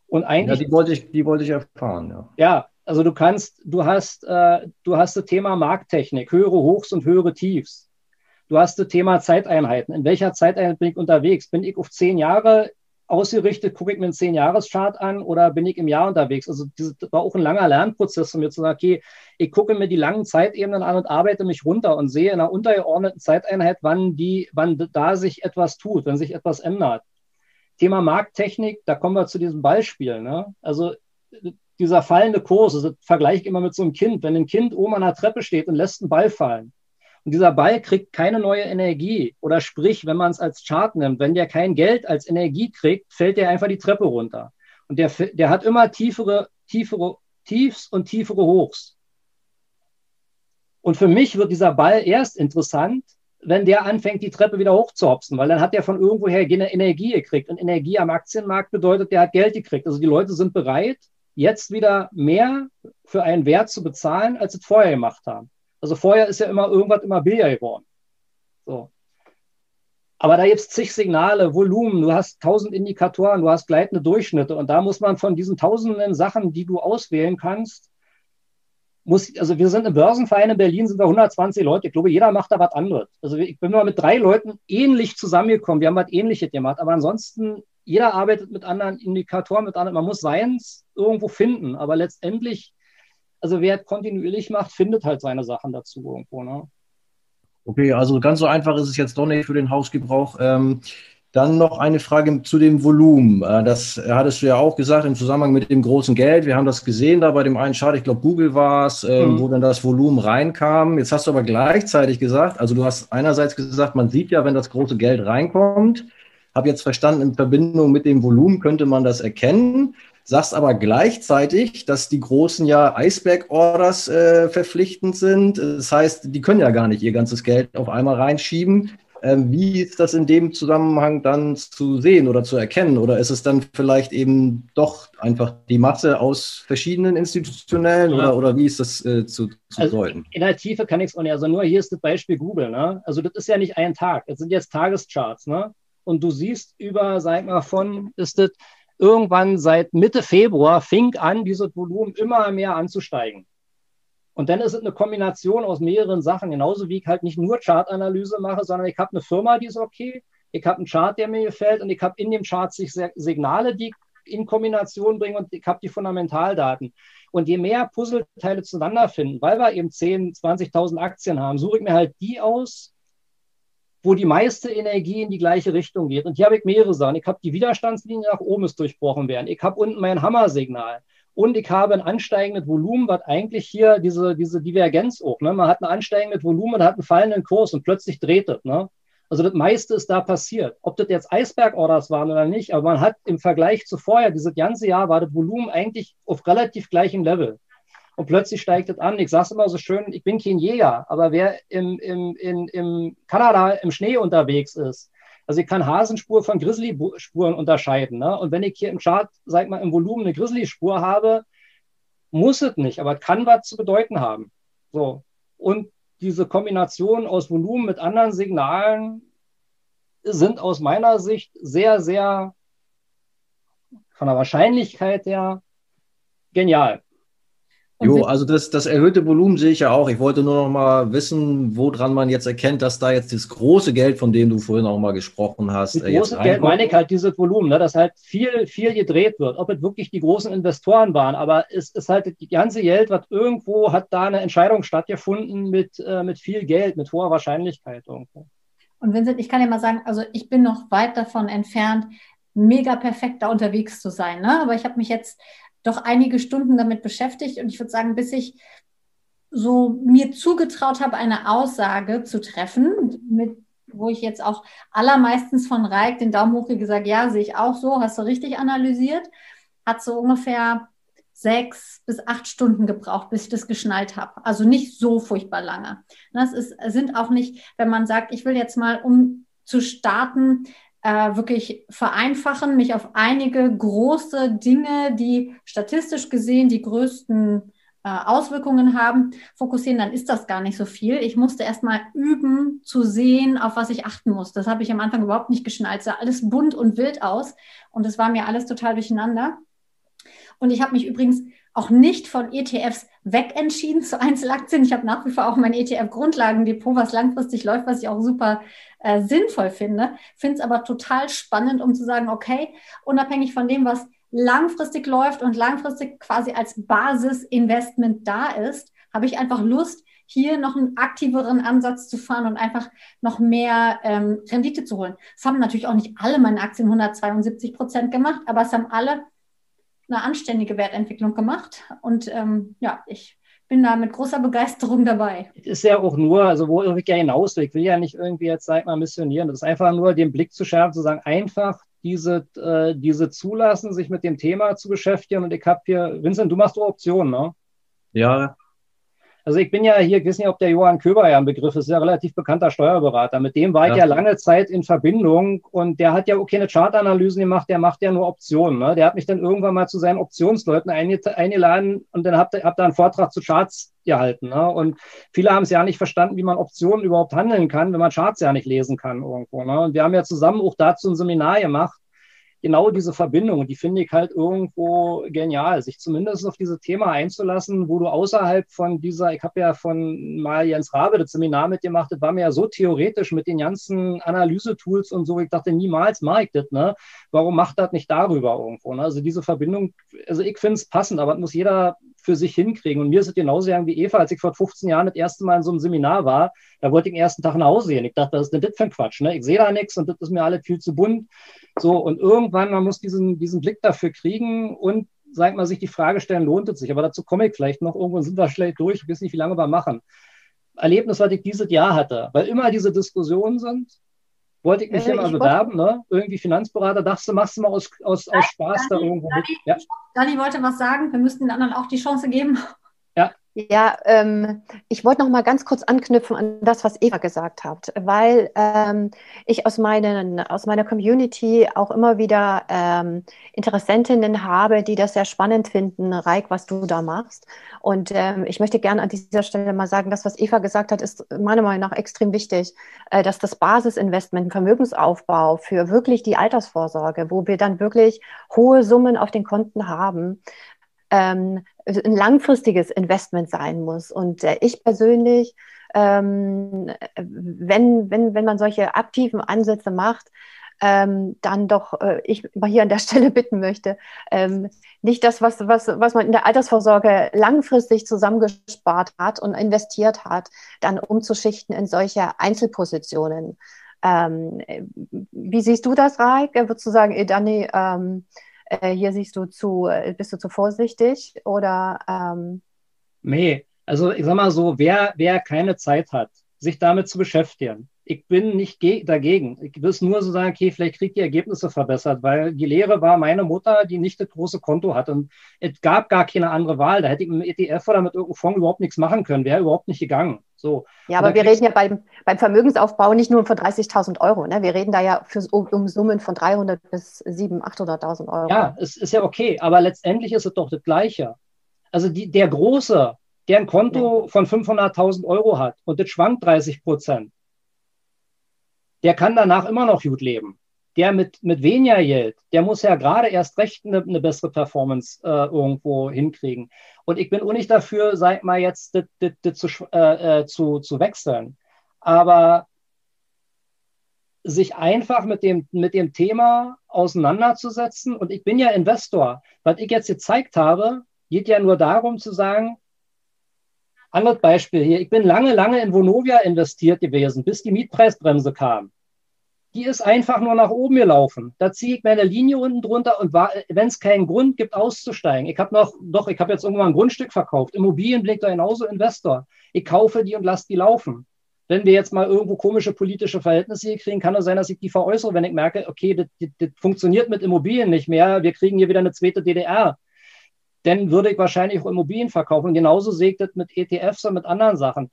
[SPEAKER 5] Und eigentlich,
[SPEAKER 6] ja, die wollte ich, die wollte ich erfahren, ja.
[SPEAKER 5] Ja, also du kannst, du hast, äh, du hast das Thema Markttechnik, höhere Hochs und höhere Tiefs. Du hast das Thema Zeiteinheiten. In welcher Zeiteinheit bin ich unterwegs? Bin ich auf zehn Jahre ausgerichtet, gucke ich mir einen Zehn-Jahres-Chart an oder bin ich im Jahr unterwegs? Also das war auch ein langer Lernprozess, um mir zu sagen, okay, ich gucke mir die langen Zeitebenen an und arbeite mich runter und sehe in einer untergeordneten Zeiteinheit, wann, die, wann da sich etwas tut, wenn sich etwas ändert. Thema Markttechnik, da kommen wir zu diesem Beispiel. Ne? Also dieser fallende Kurs, also vergleiche ich immer mit so einem Kind. Wenn ein Kind oben an der Treppe steht und lässt einen Ball fallen, und dieser Ball kriegt keine neue Energie. Oder sprich, wenn man es als Chart nimmt, wenn der kein Geld als Energie kriegt, fällt der einfach die Treppe runter. Und der, der hat immer tiefere, tiefere Tiefs und tiefere Hochs. Und für mich wird dieser Ball erst interessant, wenn der anfängt, die Treppe wieder hochzuhopsen, weil dann hat der von irgendwoher Energie gekriegt. Und Energie am Aktienmarkt bedeutet, der hat Geld gekriegt. Also die Leute sind bereit, jetzt wieder mehr für einen Wert zu bezahlen, als sie es vorher gemacht haben. Also vorher ist ja immer irgendwas immer billiger geworden. So. Aber da gibt es zig Signale, Volumen, du hast tausend Indikatoren, du hast gleitende Durchschnitte und da muss man von diesen tausenden Sachen, die du auswählen kannst, muss, also wir sind im Börsenverein in Berlin, sind wir 120 Leute. Ich glaube, jeder macht da was anderes. Also ich bin mal mit drei Leuten ähnlich zusammengekommen. Wir haben was Ähnliches gemacht. Aber ansonsten, jeder arbeitet mit anderen Indikatoren, mit anderen. Man muss seins irgendwo finden. Aber letztendlich also wer kontinuierlich macht, findet halt seine Sachen dazu irgendwo. Ne?
[SPEAKER 6] Okay, also ganz so einfach ist es jetzt doch nicht für den Hausgebrauch. Ähm, dann noch eine Frage zu dem Volumen. Äh, das hattest du ja auch gesagt im Zusammenhang mit dem großen Geld. Wir haben das gesehen da bei dem einen Chart, ich glaube Google war es, äh, mhm. wo dann das Volumen reinkam. Jetzt hast du aber gleichzeitig gesagt, also du hast einerseits gesagt, man sieht ja, wenn das große Geld reinkommt. Habe jetzt verstanden, in Verbindung mit dem Volumen könnte man das erkennen sagst aber gleichzeitig, dass die großen ja Iceberg-Orders äh, verpflichtend sind. Das heißt, die können ja gar nicht ihr ganzes Geld auf einmal reinschieben. Ähm, wie ist das in dem Zusammenhang dann zu sehen oder zu erkennen? Oder ist es dann vielleicht eben doch einfach die Masse aus verschiedenen institutionellen ja. oder, oder wie ist das äh, zu, zu
[SPEAKER 5] also
[SPEAKER 6] deuten?
[SPEAKER 5] In der Tiefe kann ich es auch nicht. Also nur hier ist das Beispiel Google. Ne? Also das ist ja nicht ein Tag. Das sind jetzt Tagescharts. Ne? Und du siehst über, sag mal, von, ist das irgendwann seit Mitte Februar fing an, dieses Volumen immer mehr anzusteigen. Und dann ist es eine Kombination aus mehreren Sachen, genauso wie ich halt nicht nur Chartanalyse mache, sondern ich habe eine Firma, die ist okay, ich habe einen Chart, der mir gefällt und ich habe in dem Chart Signale, die in Kombination bringen und ich habe die Fundamentaldaten. Und je mehr Puzzleteile zueinander finden, weil wir eben 10, 20.000 Aktien haben, suche ich mir halt die aus, wo die meiste Energie in die gleiche Richtung geht. Und hier habe ich mehrere Sachen. Ich habe die Widerstandslinie nach oben ist durchbrochen werden. Ich habe unten mein Hammersignal. Und ich habe ein ansteigendes Volumen, was eigentlich hier diese, diese Divergenz auch. Ne? Man hat ein ansteigendes Volumen, man hat einen fallenden Kurs und plötzlich dreht es. Ne? Also das meiste ist da passiert. Ob das jetzt Eisberg-Orders waren oder nicht, aber man hat im Vergleich zu vorher, dieses ganze Jahr, war das Volumen eigentlich auf relativ gleichem Level und plötzlich steigt es an. Ich sage es immer so schön, ich bin kein Jäger, aber wer im, im, in, im Kanada im Schnee unterwegs ist, also ich kann Hasenspur von Grizzly-Spuren unterscheiden. Ne? Und wenn ich hier im Chart, sag mal, im Volumen eine Grizzly-Spur habe, Muss es nicht, aber kann was zu bedeuten haben. So. Und diese Kombination aus Volumen mit anderen Signalen sind aus meiner Sicht sehr, sehr von der Wahrscheinlichkeit her genial.
[SPEAKER 6] Jo, also das, das erhöhte Volumen sehe ich ja auch. Ich wollte nur noch mal wissen, woran man jetzt erkennt, dass da jetzt das große Geld, von dem du vorhin auch mal gesprochen hast,
[SPEAKER 5] das äh, große Geld meine ich halt dieses Volumen, ne, dass halt viel, viel gedreht wird. Ob es wirklich die großen Investoren waren, aber es ist halt die ganze Geld, was irgendwo hat da eine Entscheidung stattgefunden mit, äh, mit viel Geld, mit hoher Wahrscheinlichkeit irgendwo.
[SPEAKER 2] Und Vincent, ich kann dir mal sagen, also ich bin noch weit davon entfernt, mega perfekt da unterwegs zu sein. Ne? Aber ich habe mich jetzt doch einige Stunden damit beschäftigt und ich würde sagen, bis ich so mir zugetraut habe, eine Aussage zu treffen, mit, wo ich jetzt auch allermeistens von Reik den Daumen hoch gesagt, ja, sehe ich auch so, hast du richtig analysiert, hat so ungefähr sechs bis acht Stunden gebraucht, bis ich das geschnallt habe. Also nicht so furchtbar lange. Das ist, sind auch nicht, wenn man sagt, ich will jetzt mal, um zu starten, äh, wirklich vereinfachen, mich auf einige große Dinge, die statistisch gesehen die größten äh, Auswirkungen haben, fokussieren, dann ist das gar nicht so viel. Ich musste erst mal üben zu sehen, auf was ich achten muss. Das habe ich am Anfang überhaupt nicht geschnallt. Es sah alles bunt und wild aus und es war mir alles total durcheinander. Und ich habe mich übrigens auch nicht von ETFs wegentschieden zu [laughs] Einzelaktien. Ich habe nach wie vor auch mein ETF-Grundlagendepot, was langfristig läuft, was ich auch super äh, sinnvoll finde. Finde es aber total spannend, um zu sagen, okay, unabhängig von dem, was langfristig läuft und langfristig quasi als Basisinvestment da ist, habe ich einfach Lust, hier noch einen aktiveren Ansatz zu fahren und einfach noch mehr ähm, Rendite zu holen. Das haben natürlich auch nicht alle meine Aktien 172 Prozent gemacht, aber es haben alle eine anständige Wertentwicklung gemacht. Und ähm, ja, ich bin da mit großer Begeisterung dabei.
[SPEAKER 5] Ist ja auch nur, also wo ich ja hinaus will, ich will ja nicht irgendwie jetzt, sag mal, missionieren. Das ist einfach nur, den Blick zu schärfen, zu sagen, einfach diese, äh, diese zulassen, sich mit dem Thema zu beschäftigen. Und ich habe hier, Vincent, du machst Optionen, ne?
[SPEAKER 6] Ja,
[SPEAKER 5] also ich bin ja hier, ich weiß nicht, ob der Johann Köber ja ein Begriff ist, ist ja ein relativ bekannter Steuerberater. Mit dem war ja. ich ja lange Zeit in Verbindung und der hat ja auch keine Chartanalysen gemacht, der macht ja nur Optionen. Ne? Der hat mich dann irgendwann mal zu seinen Optionsleuten eingeladen und dann habe hab da einen Vortrag zu Charts gehalten. Ne? Und viele haben es ja nicht verstanden, wie man Optionen überhaupt handeln kann, wenn man Charts ja nicht lesen kann irgendwo. Ne? Und wir haben ja zusammen auch dazu ein Seminar gemacht genau diese Verbindung, die finde ich halt irgendwo genial, sich zumindest auf dieses Thema einzulassen, wo du außerhalb von dieser, ich habe ja von mal Jens Rabe das Seminar mitgemacht, das war mir ja so theoretisch mit den ganzen Analyse-Tools und so, ich dachte niemals mache ich das, ne? Warum macht das nicht darüber irgendwo? Ne? Also diese Verbindung, also ich finde es passend, aber das muss jeder für sich hinkriegen. Und mir ist es genauso wie Eva, als ich vor 15 Jahren das erste Mal in so einem Seminar war, da wollte ich den ersten Tag nach Hause gehen. Ich dachte, was ist denn das für ein Quatsch? Ne? Ich sehe da nichts und das ist mir alles viel zu bunt. So, und irgendwann, man muss diesen, diesen Blick dafür kriegen und sag mal, sich die Frage stellen, lohnt es sich? Aber dazu komme ich vielleicht noch. Irgendwann sind wir schlecht durch. Ich weiß nicht, wie lange wir machen. Erlebnis, was ich dieses Jahr hatte, weil immer diese Diskussionen sind, wollte ich mich äh, hier mal bewerben, ne? Irgendwie Finanzberater, dachte du, machst du mal aus, aus, aus Spaß Dani, da irgendwo
[SPEAKER 2] Dani, mit. Ja? Dani wollte was sagen, wir müssten den anderen auch die Chance geben.
[SPEAKER 3] Ja, ähm, ich wollte noch mal ganz kurz anknüpfen an das, was Eva gesagt hat, weil ähm, ich aus, meinen, aus meiner Community auch immer wieder ähm, Interessentinnen habe, die das sehr spannend finden, Reik, was du da machst. Und ähm, ich möchte gerne an dieser Stelle mal sagen, das, was Eva gesagt hat, ist meiner Meinung nach extrem wichtig, äh, dass das Basisinvestment, Vermögensaufbau für wirklich die Altersvorsorge, wo wir dann wirklich hohe Summen auf den Konten haben, ähm, ein langfristiges Investment sein muss. Und äh, ich persönlich, ähm, wenn, wenn, wenn man solche aktiven Ansätze macht, ähm, dann doch äh, ich mal hier an der [laughs] Stelle bitten möchte, ähm, nicht das, was, was, was man in der Altersvorsorge langfristig zusammengespart hat und investiert hat, dann umzuschichten in solche Einzelpositionen. Ähm, wie siehst du das, Raik? Würdest du sagen, Dani, ähm, äh, hier siehst du zu, äh, bist du zu vorsichtig oder? Ähm
[SPEAKER 5] nee, also ich sag mal so, wer, wer keine Zeit hat, sich damit zu beschäftigen, ich bin nicht dagegen. Ich will es nur so sagen, okay, vielleicht kriegt die Ergebnisse verbessert, weil die Lehre war meine Mutter, die nicht das große Konto hat. Und es gab gar keine andere Wahl. Da hätte ich mit dem ETF oder mit irgendeinem Fonds überhaupt nichts machen können. Wäre überhaupt nicht gegangen. So.
[SPEAKER 3] Ja, aber wir reden ja beim, beim Vermögensaufbau nicht nur von 30.000 Euro. Ne? Wir reden da ja für, um, um Summen von 300 bis 700.000, 800.000 Euro.
[SPEAKER 5] Ja, es ist ja okay. Aber letztendlich ist es doch das Gleiche. Also die, der Große, der ein Konto von 500.000 Euro hat und das schwankt 30 Prozent, der kann danach immer noch gut leben. Der mit, mit weniger Geld, der muss ja gerade erst recht eine, eine bessere Performance äh, irgendwo hinkriegen. Und ich bin auch nicht dafür, sag mal, jetzt das, das, das zu, äh, äh, zu, zu wechseln. Aber sich einfach mit dem, mit dem Thema auseinanderzusetzen. Und ich bin ja Investor. Was ich jetzt gezeigt habe, geht ja nur darum zu sagen, anderes Beispiel hier, ich bin lange, lange in Vonovia investiert gewesen, bis die Mietpreisbremse kam. Die ist einfach nur nach oben gelaufen. Da ziehe ich meine Linie unten drunter und wenn es keinen Grund gibt, auszusteigen. Ich habe noch, doch, ich habe jetzt irgendwann ein Grundstück verkauft. Immobilien blickt da genauso Investor. Ich kaufe die und lasse die laufen wenn wir jetzt mal irgendwo komische politische Verhältnisse hier kriegen, kann es sein, dass ich die veräußere, wenn ich merke, okay, das, das, das funktioniert mit Immobilien nicht mehr, wir kriegen hier wieder eine zweite DDR. Dann würde ich wahrscheinlich auch Immobilien verkaufen. genauso sehe ich das mit ETFs und mit anderen Sachen.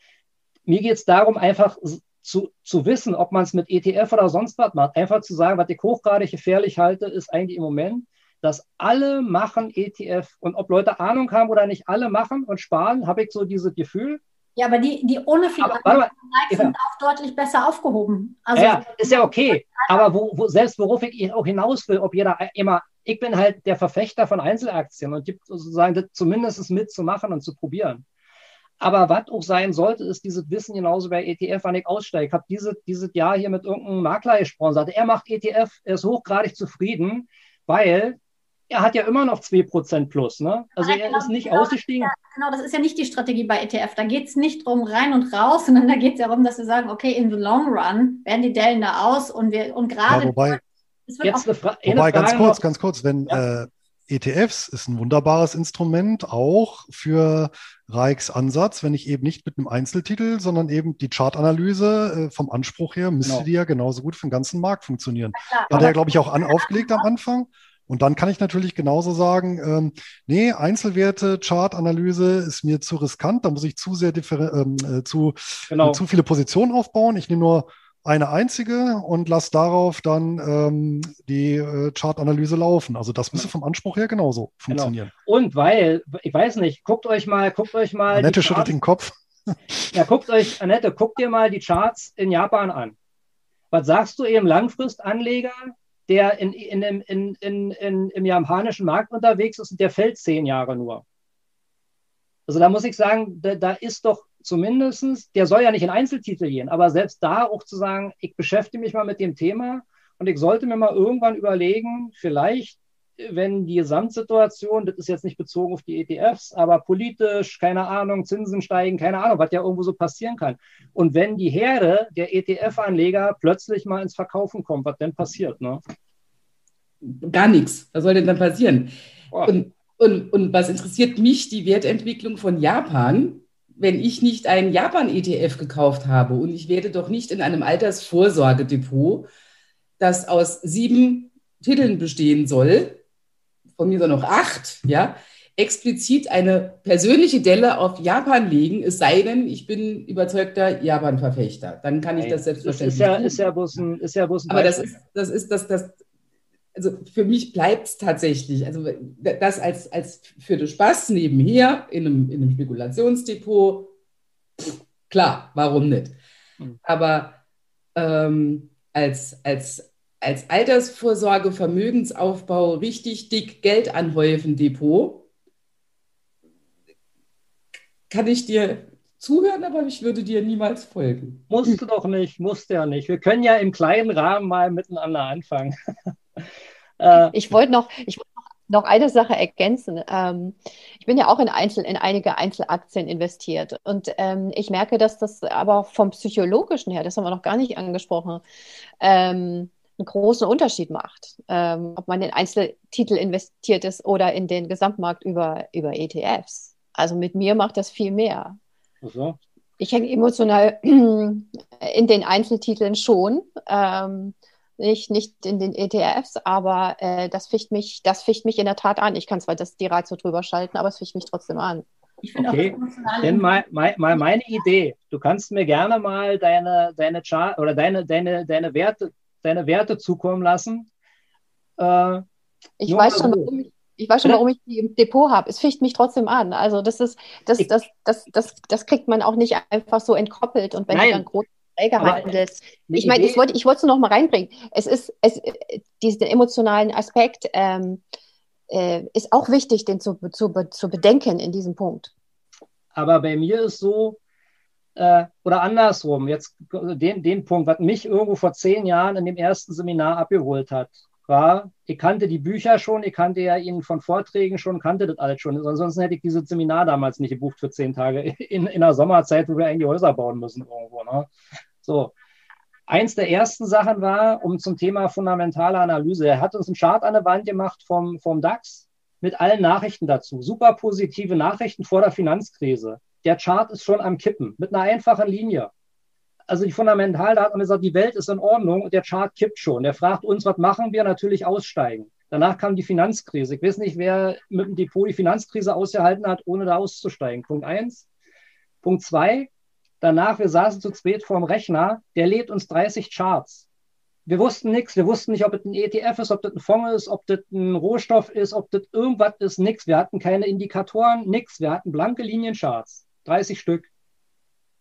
[SPEAKER 5] Mir geht es darum, einfach zu, zu wissen, ob man es mit ETF oder sonst was macht. Einfach zu sagen, was ich hochgradig gefährlich halte, ist eigentlich im Moment, dass alle machen ETF. Und ob Leute Ahnung haben oder nicht alle machen und sparen, habe ich so dieses Gefühl.
[SPEAKER 2] Ja, aber die, die ohne viel
[SPEAKER 5] aber, aber,
[SPEAKER 2] sind ja. auch deutlich besser aufgehoben.
[SPEAKER 5] Also, ja, ist ja okay. [laughs] Aber wo, wo, selbst worauf ich auch hinaus will, ob jeder immer, ich bin halt der Verfechter von Einzelaktien und gibt sozusagen das zumindest mitzumachen und zu probieren. Aber was auch sein sollte, ist dieses Wissen genauso bei ETF, wann ich aussteige. Ich habe dieses, dieses Jahr hier mit irgendeinem Makler gesprochen, sagte, er macht ETF, er ist hochgradig zufrieden, weil er hat ja immer noch 2% plus. Ne? Also ja, er genau, ist nicht genau, ausgestiegen.
[SPEAKER 2] Ja, genau, das ist ja nicht die Strategie bei ETF. Da geht es nicht drum rein und raus, [laughs] sondern da geht es ja darum, dass wir sagen, okay, in the long run werden die Dellen da aus und wir und gerade. Ja,
[SPEAKER 1] wobei,
[SPEAKER 5] jetzt
[SPEAKER 1] eine, Fra eine wobei ganz kurz, ganz kurz, wenn äh, ETFs ist ein wunderbares Instrument auch für Reichs Ansatz, wenn ich eben nicht mit einem Einzeltitel, sondern eben die Chartanalyse äh, vom Anspruch her müsste genau. die ja genauso gut für den ganzen Markt funktionieren. Ja, Hat er, glaube ich, auch an, aufgelegt am Anfang. Und dann kann ich natürlich genauso sagen, ähm, nee, Einzelwerte, Chartanalyse ist mir zu riskant, da muss ich zu sehr ähm, äh, zu, genau. zu viele Positionen aufbauen. Ich nehme nur eine einzige und lasse darauf dann ähm, die äh, Chartanalyse laufen. Also das müsste vom Anspruch her genauso genau. funktionieren.
[SPEAKER 5] Genau. Und weil, ich weiß nicht, guckt euch mal, guckt euch mal.
[SPEAKER 1] Annette schüttelt den Kopf.
[SPEAKER 5] ja, guckt euch, Annette, guckt dir mal die Charts in Japan an. Was sagst du eben Langfristanleger? der in, in, in, in, in, im japanischen Markt unterwegs ist und der fällt zehn Jahre nur. Also da muss ich sagen, da, da ist doch zumindestens, der soll ja nicht in Einzeltitel gehen, aber selbst da auch zu sagen, ich beschäftige mich mal mit dem Thema und ich sollte mir mal irgendwann überlegen, vielleicht, wenn die Gesamtsituation, das ist jetzt nicht bezogen auf die ETFs, aber politisch, keine Ahnung, Zinsen steigen, keine Ahnung, was ja irgendwo so passieren kann. Und wenn die Herde der ETF-Anleger plötzlich mal ins Verkaufen kommt, was denn passiert? Ne?
[SPEAKER 4] Gar nichts. Was soll denn dann passieren? Und, und, und was interessiert mich die Wertentwicklung von Japan, wenn ich nicht einen Japan-ETF gekauft habe und ich werde doch nicht in einem Altersvorsorgedepot, das aus sieben Titeln bestehen soll, von mir soll noch acht, ja, explizit eine persönliche Delle auf Japan legen, es sei denn, ich bin überzeugter Japan-Verfechter. Dann kann ich das selbstverständlich.
[SPEAKER 5] Ist ja, ist ja bloß ein, ist ja bloß
[SPEAKER 4] ein Aber das ist, das ist das, das, also für mich bleibt es tatsächlich, also das als, als für den Spaß nebenher in einem, in einem Spekulationsdepot, klar, warum nicht? Hm. Aber ähm, als, als, als Altersvorsorge, Vermögensaufbau richtig dick Geld anhäufen Depot, kann ich dir zuhören, aber ich würde dir niemals folgen.
[SPEAKER 5] Musst du doch nicht, musst ja nicht. Wir können ja im kleinen Rahmen mal miteinander anfangen. [laughs]
[SPEAKER 3] Äh, ich wollte noch, ich wollte noch eine Sache ergänzen. Ähm, ich bin ja auch in, Einzel, in einige Einzelaktien investiert und ähm, ich merke, dass das aber vom psychologischen her, das haben wir noch gar nicht angesprochen, ähm, einen großen Unterschied macht, ähm, ob man in Einzeltitel investiert ist oder in den Gesamtmarkt über, über ETFs. Also mit mir macht das viel mehr. So. Ich hänge emotional [clears throat] in den Einzeltiteln schon. Ähm, nicht, nicht in den ETFs, aber äh, das, ficht mich, das ficht mich in der Tat an. Ich kann zwar das, die Reize drüber schalten, aber es ficht mich trotzdem an.
[SPEAKER 5] okay, denn mal, mal, mal meine Idee. Du kannst mir gerne mal deine, deine Chart oder deine, deine, deine, Werte, deine Werte zukommen lassen.
[SPEAKER 3] Äh, ich weiß schon, warum ich, Ich weiß schon, warum ich die im Depot habe. Es ficht mich trotzdem an. Also das ist, das, das, das, das, das kriegt man auch nicht einfach so entkoppelt. Und wenn Nein. du dann große Beträge handelst. Ich meine, ich wollte ich wollte es noch mal reinbringen. Es ist, es, diesen emotionalen Aspekt ähm, äh, ist auch wichtig, den zu, zu, zu bedenken in diesem Punkt.
[SPEAKER 5] Aber bei mir ist so, äh, oder andersrum, jetzt den, den Punkt, was mich irgendwo vor zehn Jahren in dem ersten Seminar abgeholt hat war, ich kannte die Bücher schon, ich kannte ja ihn von Vorträgen schon, kannte das alles schon. Ansonsten hätte ich dieses Seminar damals nicht gebucht für zehn Tage in, in der Sommerzeit, wo wir eigentlich Häuser bauen müssen irgendwo. Ne? So. Eins der ersten Sachen war, um zum Thema fundamentale Analyse. Er hat uns einen Chart an der Wand gemacht vom, vom DAX mit allen Nachrichten dazu. Super positive Nachrichten vor der Finanzkrise. Der Chart ist schon am Kippen mit einer einfachen Linie also die fundamental, da hat man gesagt, die Welt ist in Ordnung und der Chart kippt schon. Der fragt uns, was machen wir? Natürlich aussteigen. Danach kam die Finanzkrise. Ich weiß nicht, wer mit dem Depot die Finanzkrise ausgehalten hat, ohne da auszusteigen. Punkt eins. Punkt zwei. Danach, wir saßen zu spät vorm Rechner, der lädt uns 30 Charts. Wir wussten nichts. Wir wussten nicht, ob das ein ETF ist, ob das ein Fonds ist, ob das ein Rohstoff ist, ob das irgendwas ist. Nichts. Wir hatten keine Indikatoren, nichts. Wir hatten blanke Liniencharts. 30 Stück.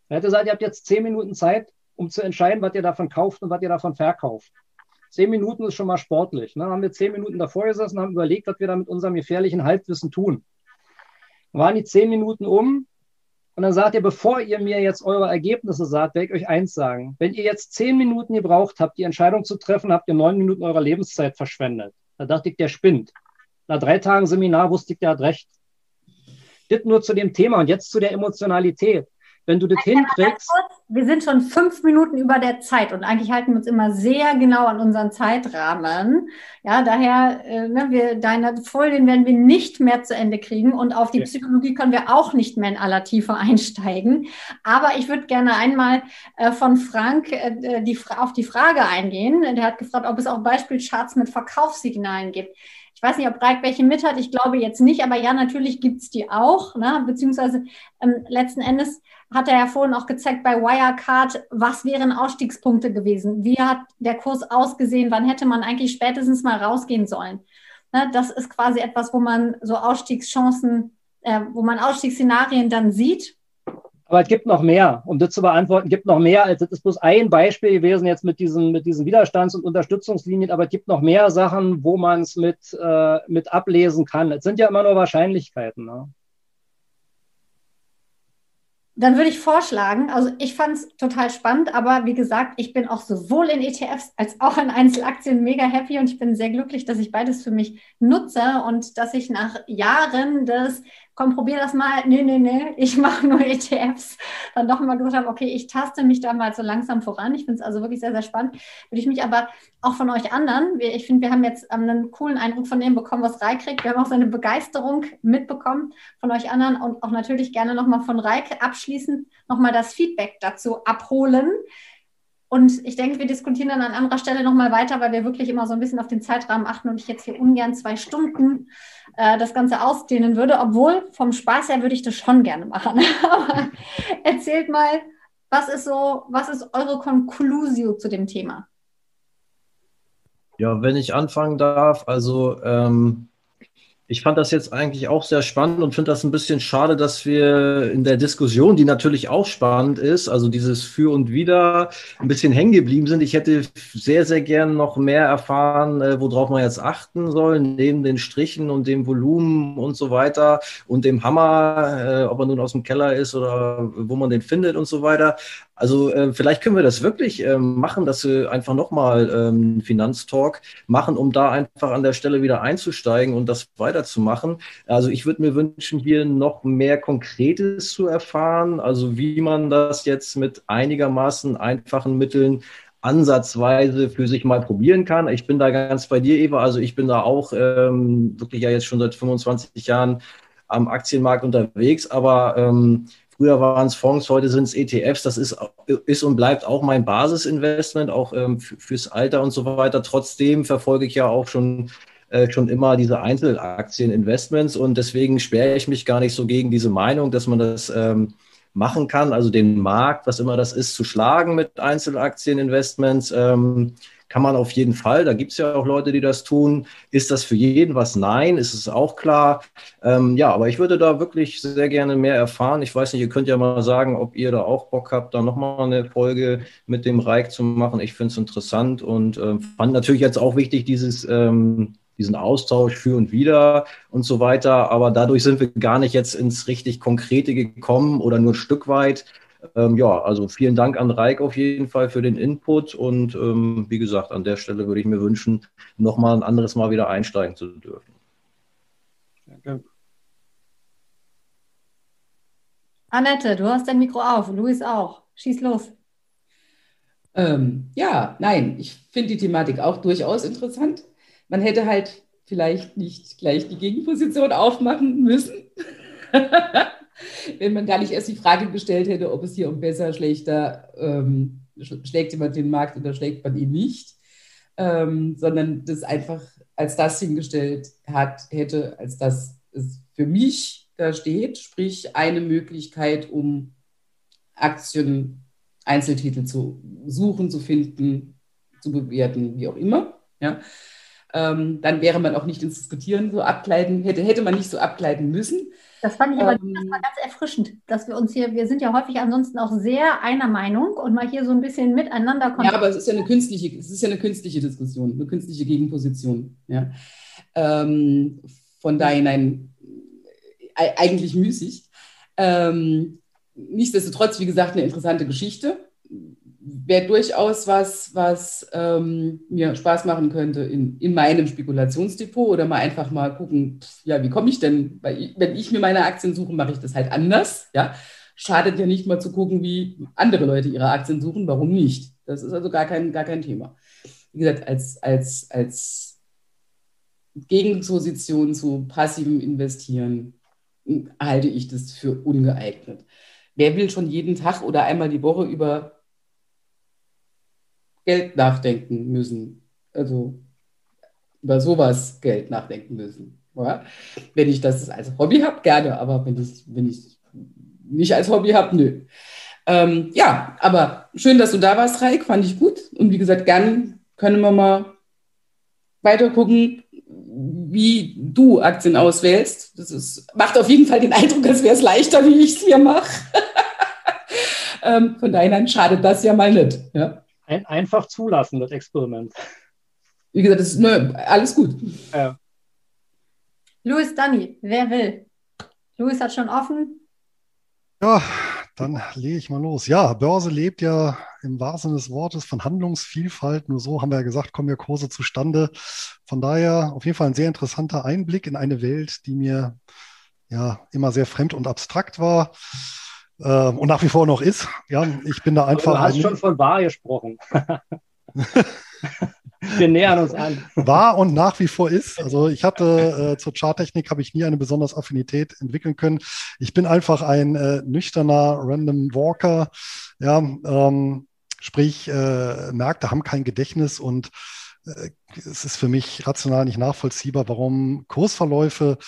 [SPEAKER 5] Er hätte gesagt, ihr habt jetzt zehn Minuten Zeit, um zu entscheiden, was ihr davon kauft und was ihr davon verkauft. Zehn Minuten ist schon mal sportlich. Ne? Dann haben wir zehn Minuten davor gesessen, haben überlegt, was wir da mit unserem gefährlichen Halbwissen tun. Dann waren die zehn Minuten um und dann sagt ihr, bevor ihr mir jetzt eure Ergebnisse sagt, werde ich euch eins sagen. Wenn ihr jetzt zehn Minuten gebraucht habt, die Entscheidung zu treffen, habt ihr neun Minuten eurer Lebenszeit verschwendet. Da dachte ich, der spinnt. Nach drei Tagen Seminar wusste ich, der hat recht. Das nur zu dem Thema und jetzt zu der Emotionalität wenn du das hinkriegst.
[SPEAKER 2] Wir sind schon fünf Minuten über der Zeit und eigentlich halten wir uns immer sehr genau an unseren Zeitrahmen. Ja, daher, äh, ne, wir, deine Folien werden wir nicht mehr zu Ende kriegen und auf die okay. Psychologie können wir auch nicht mehr in aller Tiefe einsteigen. Aber ich würde gerne einmal äh, von Frank äh, die, auf die Frage eingehen. Der hat gefragt, ob es auch Beispielcharts mit Verkaufssignalen gibt. Ich weiß nicht, ob Reik welche mit hat. Ich glaube jetzt nicht, aber ja, natürlich gibt es die auch. Ne? Beziehungsweise ähm, letzten Endes hat er ja vorhin auch gezeigt bei Wirecard, was wären Ausstiegspunkte gewesen? Wie hat der Kurs ausgesehen? Wann hätte man eigentlich spätestens mal rausgehen sollen? Ne? Das ist quasi etwas, wo man so Ausstiegschancen, äh, wo man Ausstiegsszenarien dann sieht
[SPEAKER 5] aber es gibt noch mehr, um das zu beantworten, gibt noch mehr, als das ist bloß ein Beispiel gewesen jetzt mit diesen, mit diesen Widerstands- und Unterstützungslinien, aber es gibt noch mehr Sachen, wo man es mit, äh, mit ablesen kann. Es sind ja immer nur Wahrscheinlichkeiten. Ne?
[SPEAKER 2] Dann würde ich vorschlagen, also ich fand es total spannend, aber wie gesagt, ich bin auch sowohl in ETFs als auch in Einzelaktien mega happy und ich bin sehr glücklich, dass ich beides für mich nutze und dass ich nach Jahren des komm, probier das mal. Nee, nee, nee, ich mache nur ETFs. Dann doch mal gesagt habe, okay, ich taste mich da mal so langsam voran. Ich finde es also wirklich sehr, sehr spannend. Würde ich mich aber auch von euch anderen, ich finde, wir haben jetzt einen coolen Eindruck von dem bekommen, was Reik kriegt. Wir haben auch seine Begeisterung mitbekommen von euch anderen und auch natürlich gerne nochmal von Reik abschließend nochmal das Feedback dazu abholen. Und ich denke, wir diskutieren dann an anderer Stelle nochmal weiter, weil wir wirklich immer so ein bisschen auf den Zeitrahmen achten und ich jetzt hier ungern zwei Stunden äh, das Ganze ausdehnen würde. Obwohl, vom Spaß her würde ich das schon gerne machen. [laughs] Aber erzählt mal, was ist so, was ist eure Conclusio zu dem Thema?
[SPEAKER 6] Ja, wenn ich anfangen darf, also ähm, ich fand das jetzt eigentlich auch sehr spannend und finde das ein bisschen schade, dass wir in der Diskussion, die natürlich auch spannend ist, also dieses Für und Wider, ein bisschen hängen geblieben sind. Ich hätte sehr, sehr gern noch mehr erfahren, äh, worauf man jetzt achten soll, neben den Strichen und dem Volumen und so weiter und dem Hammer, äh, ob er nun aus dem Keller ist oder wo man den findet und so weiter. Also äh, vielleicht können wir das wirklich ähm, machen, dass wir einfach nochmal ähm, Finanztalk machen, um da einfach an der Stelle wieder einzusteigen und das weiterzumachen. Also ich würde mir wünschen, hier noch mehr Konkretes zu erfahren, also wie man das jetzt mit einigermaßen einfachen Mitteln ansatzweise für sich mal probieren kann. Ich bin da ganz bei dir, Eva. Also ich bin da auch ähm, wirklich ja jetzt schon seit 25 Jahren am Aktienmarkt unterwegs, aber ähm, Früher waren es Fonds, heute sind es ETFs. Das ist, ist und bleibt auch mein Basisinvestment, auch ähm, fürs Alter und so weiter. Trotzdem verfolge ich ja auch schon, äh, schon immer diese Einzelaktieninvestments und deswegen sperre ich mich gar nicht so gegen diese Meinung, dass man das ähm, machen kann, also den Markt, was immer das ist, zu schlagen mit Einzelaktieninvestments. Ähm, kann man auf jeden Fall. Da gibt es ja auch Leute, die das tun. Ist das für jeden was? Nein, ist es auch klar. Ähm, ja, aber ich würde da wirklich sehr gerne mehr erfahren. Ich weiß nicht, ihr könnt ja mal sagen, ob ihr da auch Bock habt, da nochmal eine Folge mit dem Reich zu machen. Ich finde es interessant und äh, fand natürlich jetzt auch wichtig, dieses ähm, diesen Austausch für und wieder und so weiter. Aber dadurch sind wir gar nicht jetzt ins richtig Konkrete gekommen oder nur ein Stück weit. Ähm, ja, also vielen Dank an Reik auf jeden Fall für den Input und ähm, wie gesagt, an der Stelle würde ich mir wünschen, nochmal ein anderes Mal wieder einsteigen zu dürfen. Danke.
[SPEAKER 2] Annette, du hast dein Mikro auf, Luis auch. Schieß los.
[SPEAKER 4] Ähm, ja, nein, ich finde die Thematik auch durchaus interessant. Man hätte halt vielleicht nicht gleich die Gegenposition aufmachen müssen. [laughs] [laughs] Wenn man gar nicht erst die Frage gestellt hätte, ob es hier um besser, schlechter, ähm, schlägt jemand den Markt oder schlägt man ihn nicht, ähm, sondern das einfach als das hingestellt hat, hätte, als das es für mich da steht, sprich eine Möglichkeit, um Aktien, Einzeltitel zu suchen, zu finden, zu bewerten, wie auch immer. Ja ähm, dann wäre man auch nicht ins Diskutieren so abgleiten, hätte, hätte man nicht so abgleiten müssen.
[SPEAKER 2] Das fand ich aber ähm, das war ganz erfrischend, dass wir uns hier, wir sind ja häufig ansonsten auch sehr einer Meinung und mal hier so ein bisschen miteinander
[SPEAKER 4] kommen. Ja, aber es ist ja eine künstliche, es ist ja eine künstliche Diskussion, eine künstliche Gegenposition. Ja. Ähm, von daher nein, eigentlich müßig. Ähm, nichtsdestotrotz, wie gesagt, eine interessante Geschichte wäre durchaus was, was ähm, mir Spaß machen könnte in, in meinem Spekulationsdepot oder mal einfach mal gucken, ja, wie komme ich denn? Weil wenn ich mir meine Aktien suche, mache ich das halt anders. Ja, schadet ja nicht mal zu gucken, wie andere Leute ihre Aktien suchen. Warum nicht? Das ist also gar kein, gar kein Thema. Wie gesagt, als, als, als Gegenposition zu passivem Investieren halte ich das für ungeeignet. Wer will schon jeden Tag oder einmal die Woche über Geld nachdenken müssen. Also über sowas Geld nachdenken müssen. Ja? Wenn ich das als Hobby habe, gerne, aber wenn ich wenn ich nicht als Hobby habe, nö. Ähm, ja, aber schön, dass du da warst, Raik, fand ich gut. Und wie gesagt, gern können wir mal weiter gucken, wie du Aktien auswählst. Das ist, macht auf jeden Fall den Eindruck, als wäre es leichter, wie ich es hier mache. [laughs] ähm, von daher schadet das ja mal nicht. Ja
[SPEAKER 5] ein, einfach zulassen, das Experiment.
[SPEAKER 4] Wie gesagt, das ist nö, alles gut. Ja.
[SPEAKER 2] Louis Danny, wer will? Louis hat schon offen.
[SPEAKER 1] Ja, dann lege ich mal los. Ja, Börse lebt ja im wahrsten Sinne des Wortes von Handlungsvielfalt. Nur so haben wir ja gesagt, kommen ja Kurse zustande. Von daher auf jeden Fall ein sehr interessanter Einblick in eine Welt, die mir ja immer sehr fremd und abstrakt war äh, und nach wie vor noch ist. Ja, ich bin da einfach.
[SPEAKER 5] Aber du hast schon von wahr gesprochen. [laughs] Wir nähern uns an.
[SPEAKER 1] War und nach wie vor ist. Also ich hatte äh, zur Charttechnik habe ich nie eine besonders Affinität entwickeln können. Ich bin einfach ein äh, nüchterner Random Walker. Ja, ähm, sprich äh, Märkte haben kein Gedächtnis und äh, es ist für mich rational nicht nachvollziehbar, warum Kursverläufe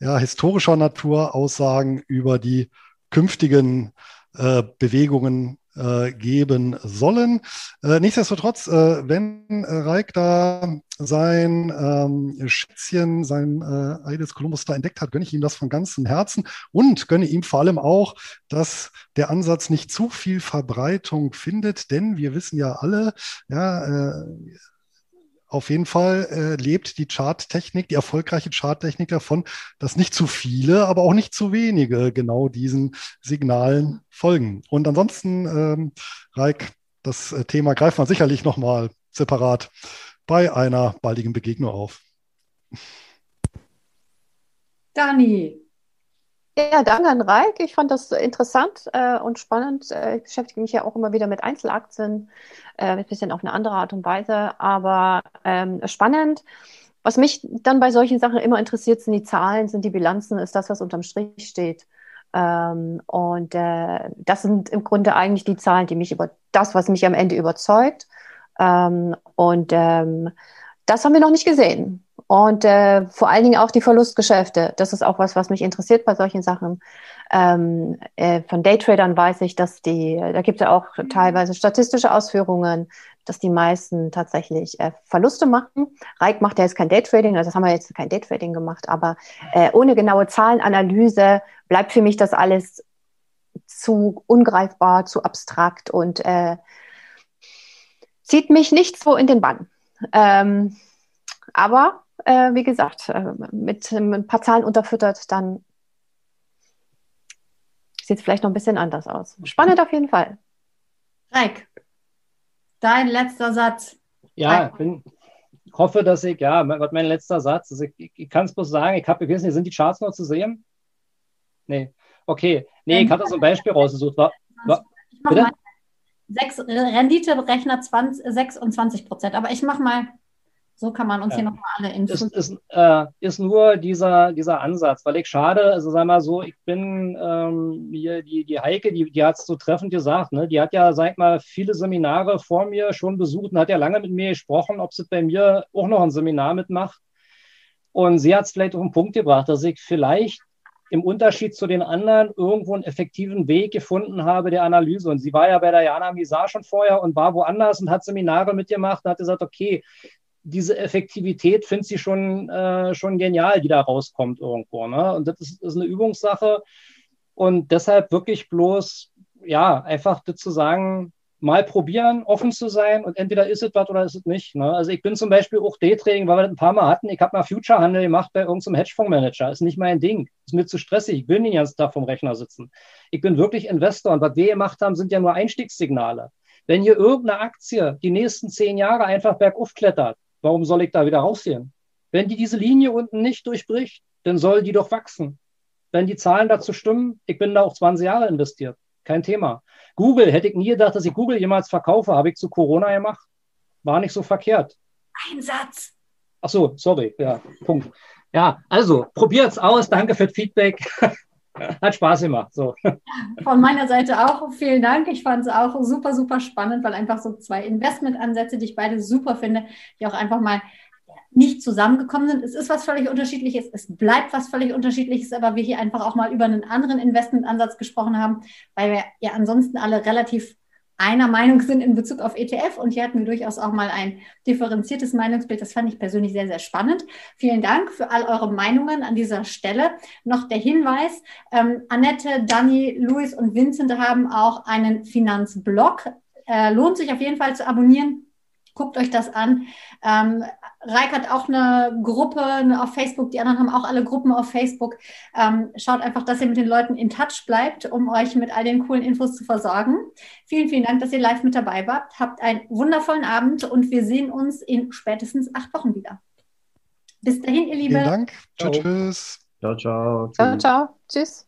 [SPEAKER 1] ja, historischer Natur Aussagen über die künftigen äh, Bewegungen äh, geben sollen. Äh, nichtsdestotrotz, äh, wenn äh, Reik da sein ähm, Schätzchen, sein äh, Ei des Kolumbus da entdeckt hat, gönne ich ihm das von ganzem Herzen und gönne ihm vor allem auch, dass der Ansatz nicht zu viel Verbreitung findet, denn wir wissen ja alle, ja, äh, auf jeden Fall äh, lebt die Charttechnik, die erfolgreiche Charttechnik davon, dass nicht zu viele, aber auch nicht zu wenige genau diesen Signalen folgen. Und ansonsten, ähm, Reik, das äh, Thema greift man sicherlich nochmal separat bei einer baldigen Begegnung auf.
[SPEAKER 2] Dani.
[SPEAKER 3] Ja, danke an Reik. Ich fand das interessant äh, und spannend. Äh, ich beschäftige mich ja auch immer wieder mit Einzelaktien, äh, ein bisschen auf eine andere Art und Weise, aber ähm, spannend. Was mich dann bei solchen Sachen immer interessiert, sind die Zahlen, sind die Bilanzen, ist das, was unterm Strich steht. Ähm, und äh, das sind im Grunde eigentlich die Zahlen, die mich über das, was mich am Ende überzeugt. Ähm, und ähm, das haben wir noch nicht gesehen. Und äh, vor allen Dingen auch die Verlustgeschäfte. Das ist auch was, was mich interessiert bei solchen Sachen. Ähm, äh, von Daytradern weiß ich, dass die, da gibt es ja auch teilweise statistische Ausführungen, dass die meisten tatsächlich äh, Verluste machen. Reik macht ja jetzt kein Daytrading, also das haben wir jetzt kein Daytrading gemacht, aber äh, ohne genaue Zahlenanalyse bleibt für mich das alles zu ungreifbar, zu abstrakt und äh, zieht mich nicht so in den Bann. Ähm, aber äh, wie gesagt, äh, mit, mit, ein paar Zahlen unterfüttert, dann sieht es vielleicht noch ein bisschen anders aus. Spannend auf jeden Fall.
[SPEAKER 2] Reik, dein letzter Satz.
[SPEAKER 5] Ja, ich bin, hoffe, dass ich, ja, mein letzter Satz, also ich, ich kann es bloß sagen, ich habe, ich weiß nicht, sind die Charts noch zu sehen? Nee, okay. Nee, ich hatte so ein Beispiel rausgesucht. War, war,
[SPEAKER 2] bitte? Sechs, Rendite-Rechner 26 Prozent, aber ich mache mal so kann man uns ja. hier nochmal alle Infos.
[SPEAKER 5] Ist, ist, äh, ist nur dieser, dieser Ansatz, weil ich schade, also sag mal so, ich bin ähm, hier, die, die Heike, die, die hat es so treffend gesagt, ne? die hat ja, sag mal, viele Seminare vor mir schon besucht und hat ja lange mit mir gesprochen, ob sie bei mir auch noch ein Seminar mitmacht. Und sie hat es vielleicht auf den Punkt gebracht, dass ich vielleicht im Unterschied zu den anderen irgendwo einen effektiven Weg gefunden habe der Analyse. Und sie war ja bei der Jana Misar schon vorher und war woanders und hat Seminare mitgemacht und hat gesagt, okay, diese Effektivität finde sie schon, äh, schon genial, die da rauskommt irgendwo. Ne? Und das ist, ist eine Übungssache. Und deshalb wirklich bloß, ja, einfach zu sagen, mal probieren, offen zu sein und entweder ist es was oder ist es nicht. Ne? Also ich bin zum Beispiel auch Daytrading, weil wir das ein paar Mal hatten. Ich habe mal Future-Handel gemacht bei irgendeinem Hedgefondsmanager. Ist nicht mein Ding. Ist mir zu stressig. Ich will nicht den ganzen Tag vom Rechner sitzen. Ich bin wirklich Investor und was wir gemacht haben, sind ja nur Einstiegssignale. Wenn hier irgendeine Aktie die nächsten zehn Jahre einfach bergauf klettert, Warum soll ich da wieder rausgehen? Wenn die diese Linie unten nicht durchbricht, dann soll die doch wachsen. Wenn die Zahlen dazu stimmen, ich bin da auch 20 Jahre investiert. Kein Thema. Google, hätte ich nie gedacht, dass ich Google jemals verkaufe, habe ich zu Corona gemacht. War nicht so verkehrt.
[SPEAKER 2] Ein Satz.
[SPEAKER 5] Ach so, sorry. Ja, Punkt. Ja, also probiert's aus. Danke für das Feedback. [laughs] [laughs] Hat Spaß gemacht. So.
[SPEAKER 2] Von meiner Seite auch vielen Dank. Ich fand es auch super, super spannend, weil einfach so zwei Investmentansätze, die ich beide super finde, die auch einfach mal nicht zusammengekommen sind. Es ist was völlig unterschiedliches, es bleibt was völlig unterschiedliches, aber wir hier einfach auch mal über einen anderen Investmentansatz gesprochen haben, weil wir ja ansonsten alle relativ einer Meinung sind in Bezug auf ETF. Und hier hatten wir durchaus auch mal ein differenziertes Meinungsbild. Das fand ich persönlich sehr, sehr spannend. Vielen Dank für all eure Meinungen an dieser Stelle. Noch der Hinweis, ähm, Annette, Dani, Luis und Vincent haben auch einen Finanzblog. Äh, lohnt sich auf jeden Fall zu abonnieren. Guckt euch das an. Ähm, Reik hat auch eine Gruppe auf Facebook, die anderen haben auch alle Gruppen auf Facebook. Ähm, schaut einfach, dass ihr mit den Leuten in Touch bleibt, um euch mit all den coolen Infos zu versorgen. Vielen, vielen Dank, dass ihr live mit dabei wart. Habt einen wundervollen Abend und wir sehen uns in spätestens acht Wochen wieder. Bis dahin, ihr Lieben.
[SPEAKER 1] Vielen Dank. Tschüss.
[SPEAKER 6] Ciao, ciao.
[SPEAKER 3] Ciao, ciao. Tschüss.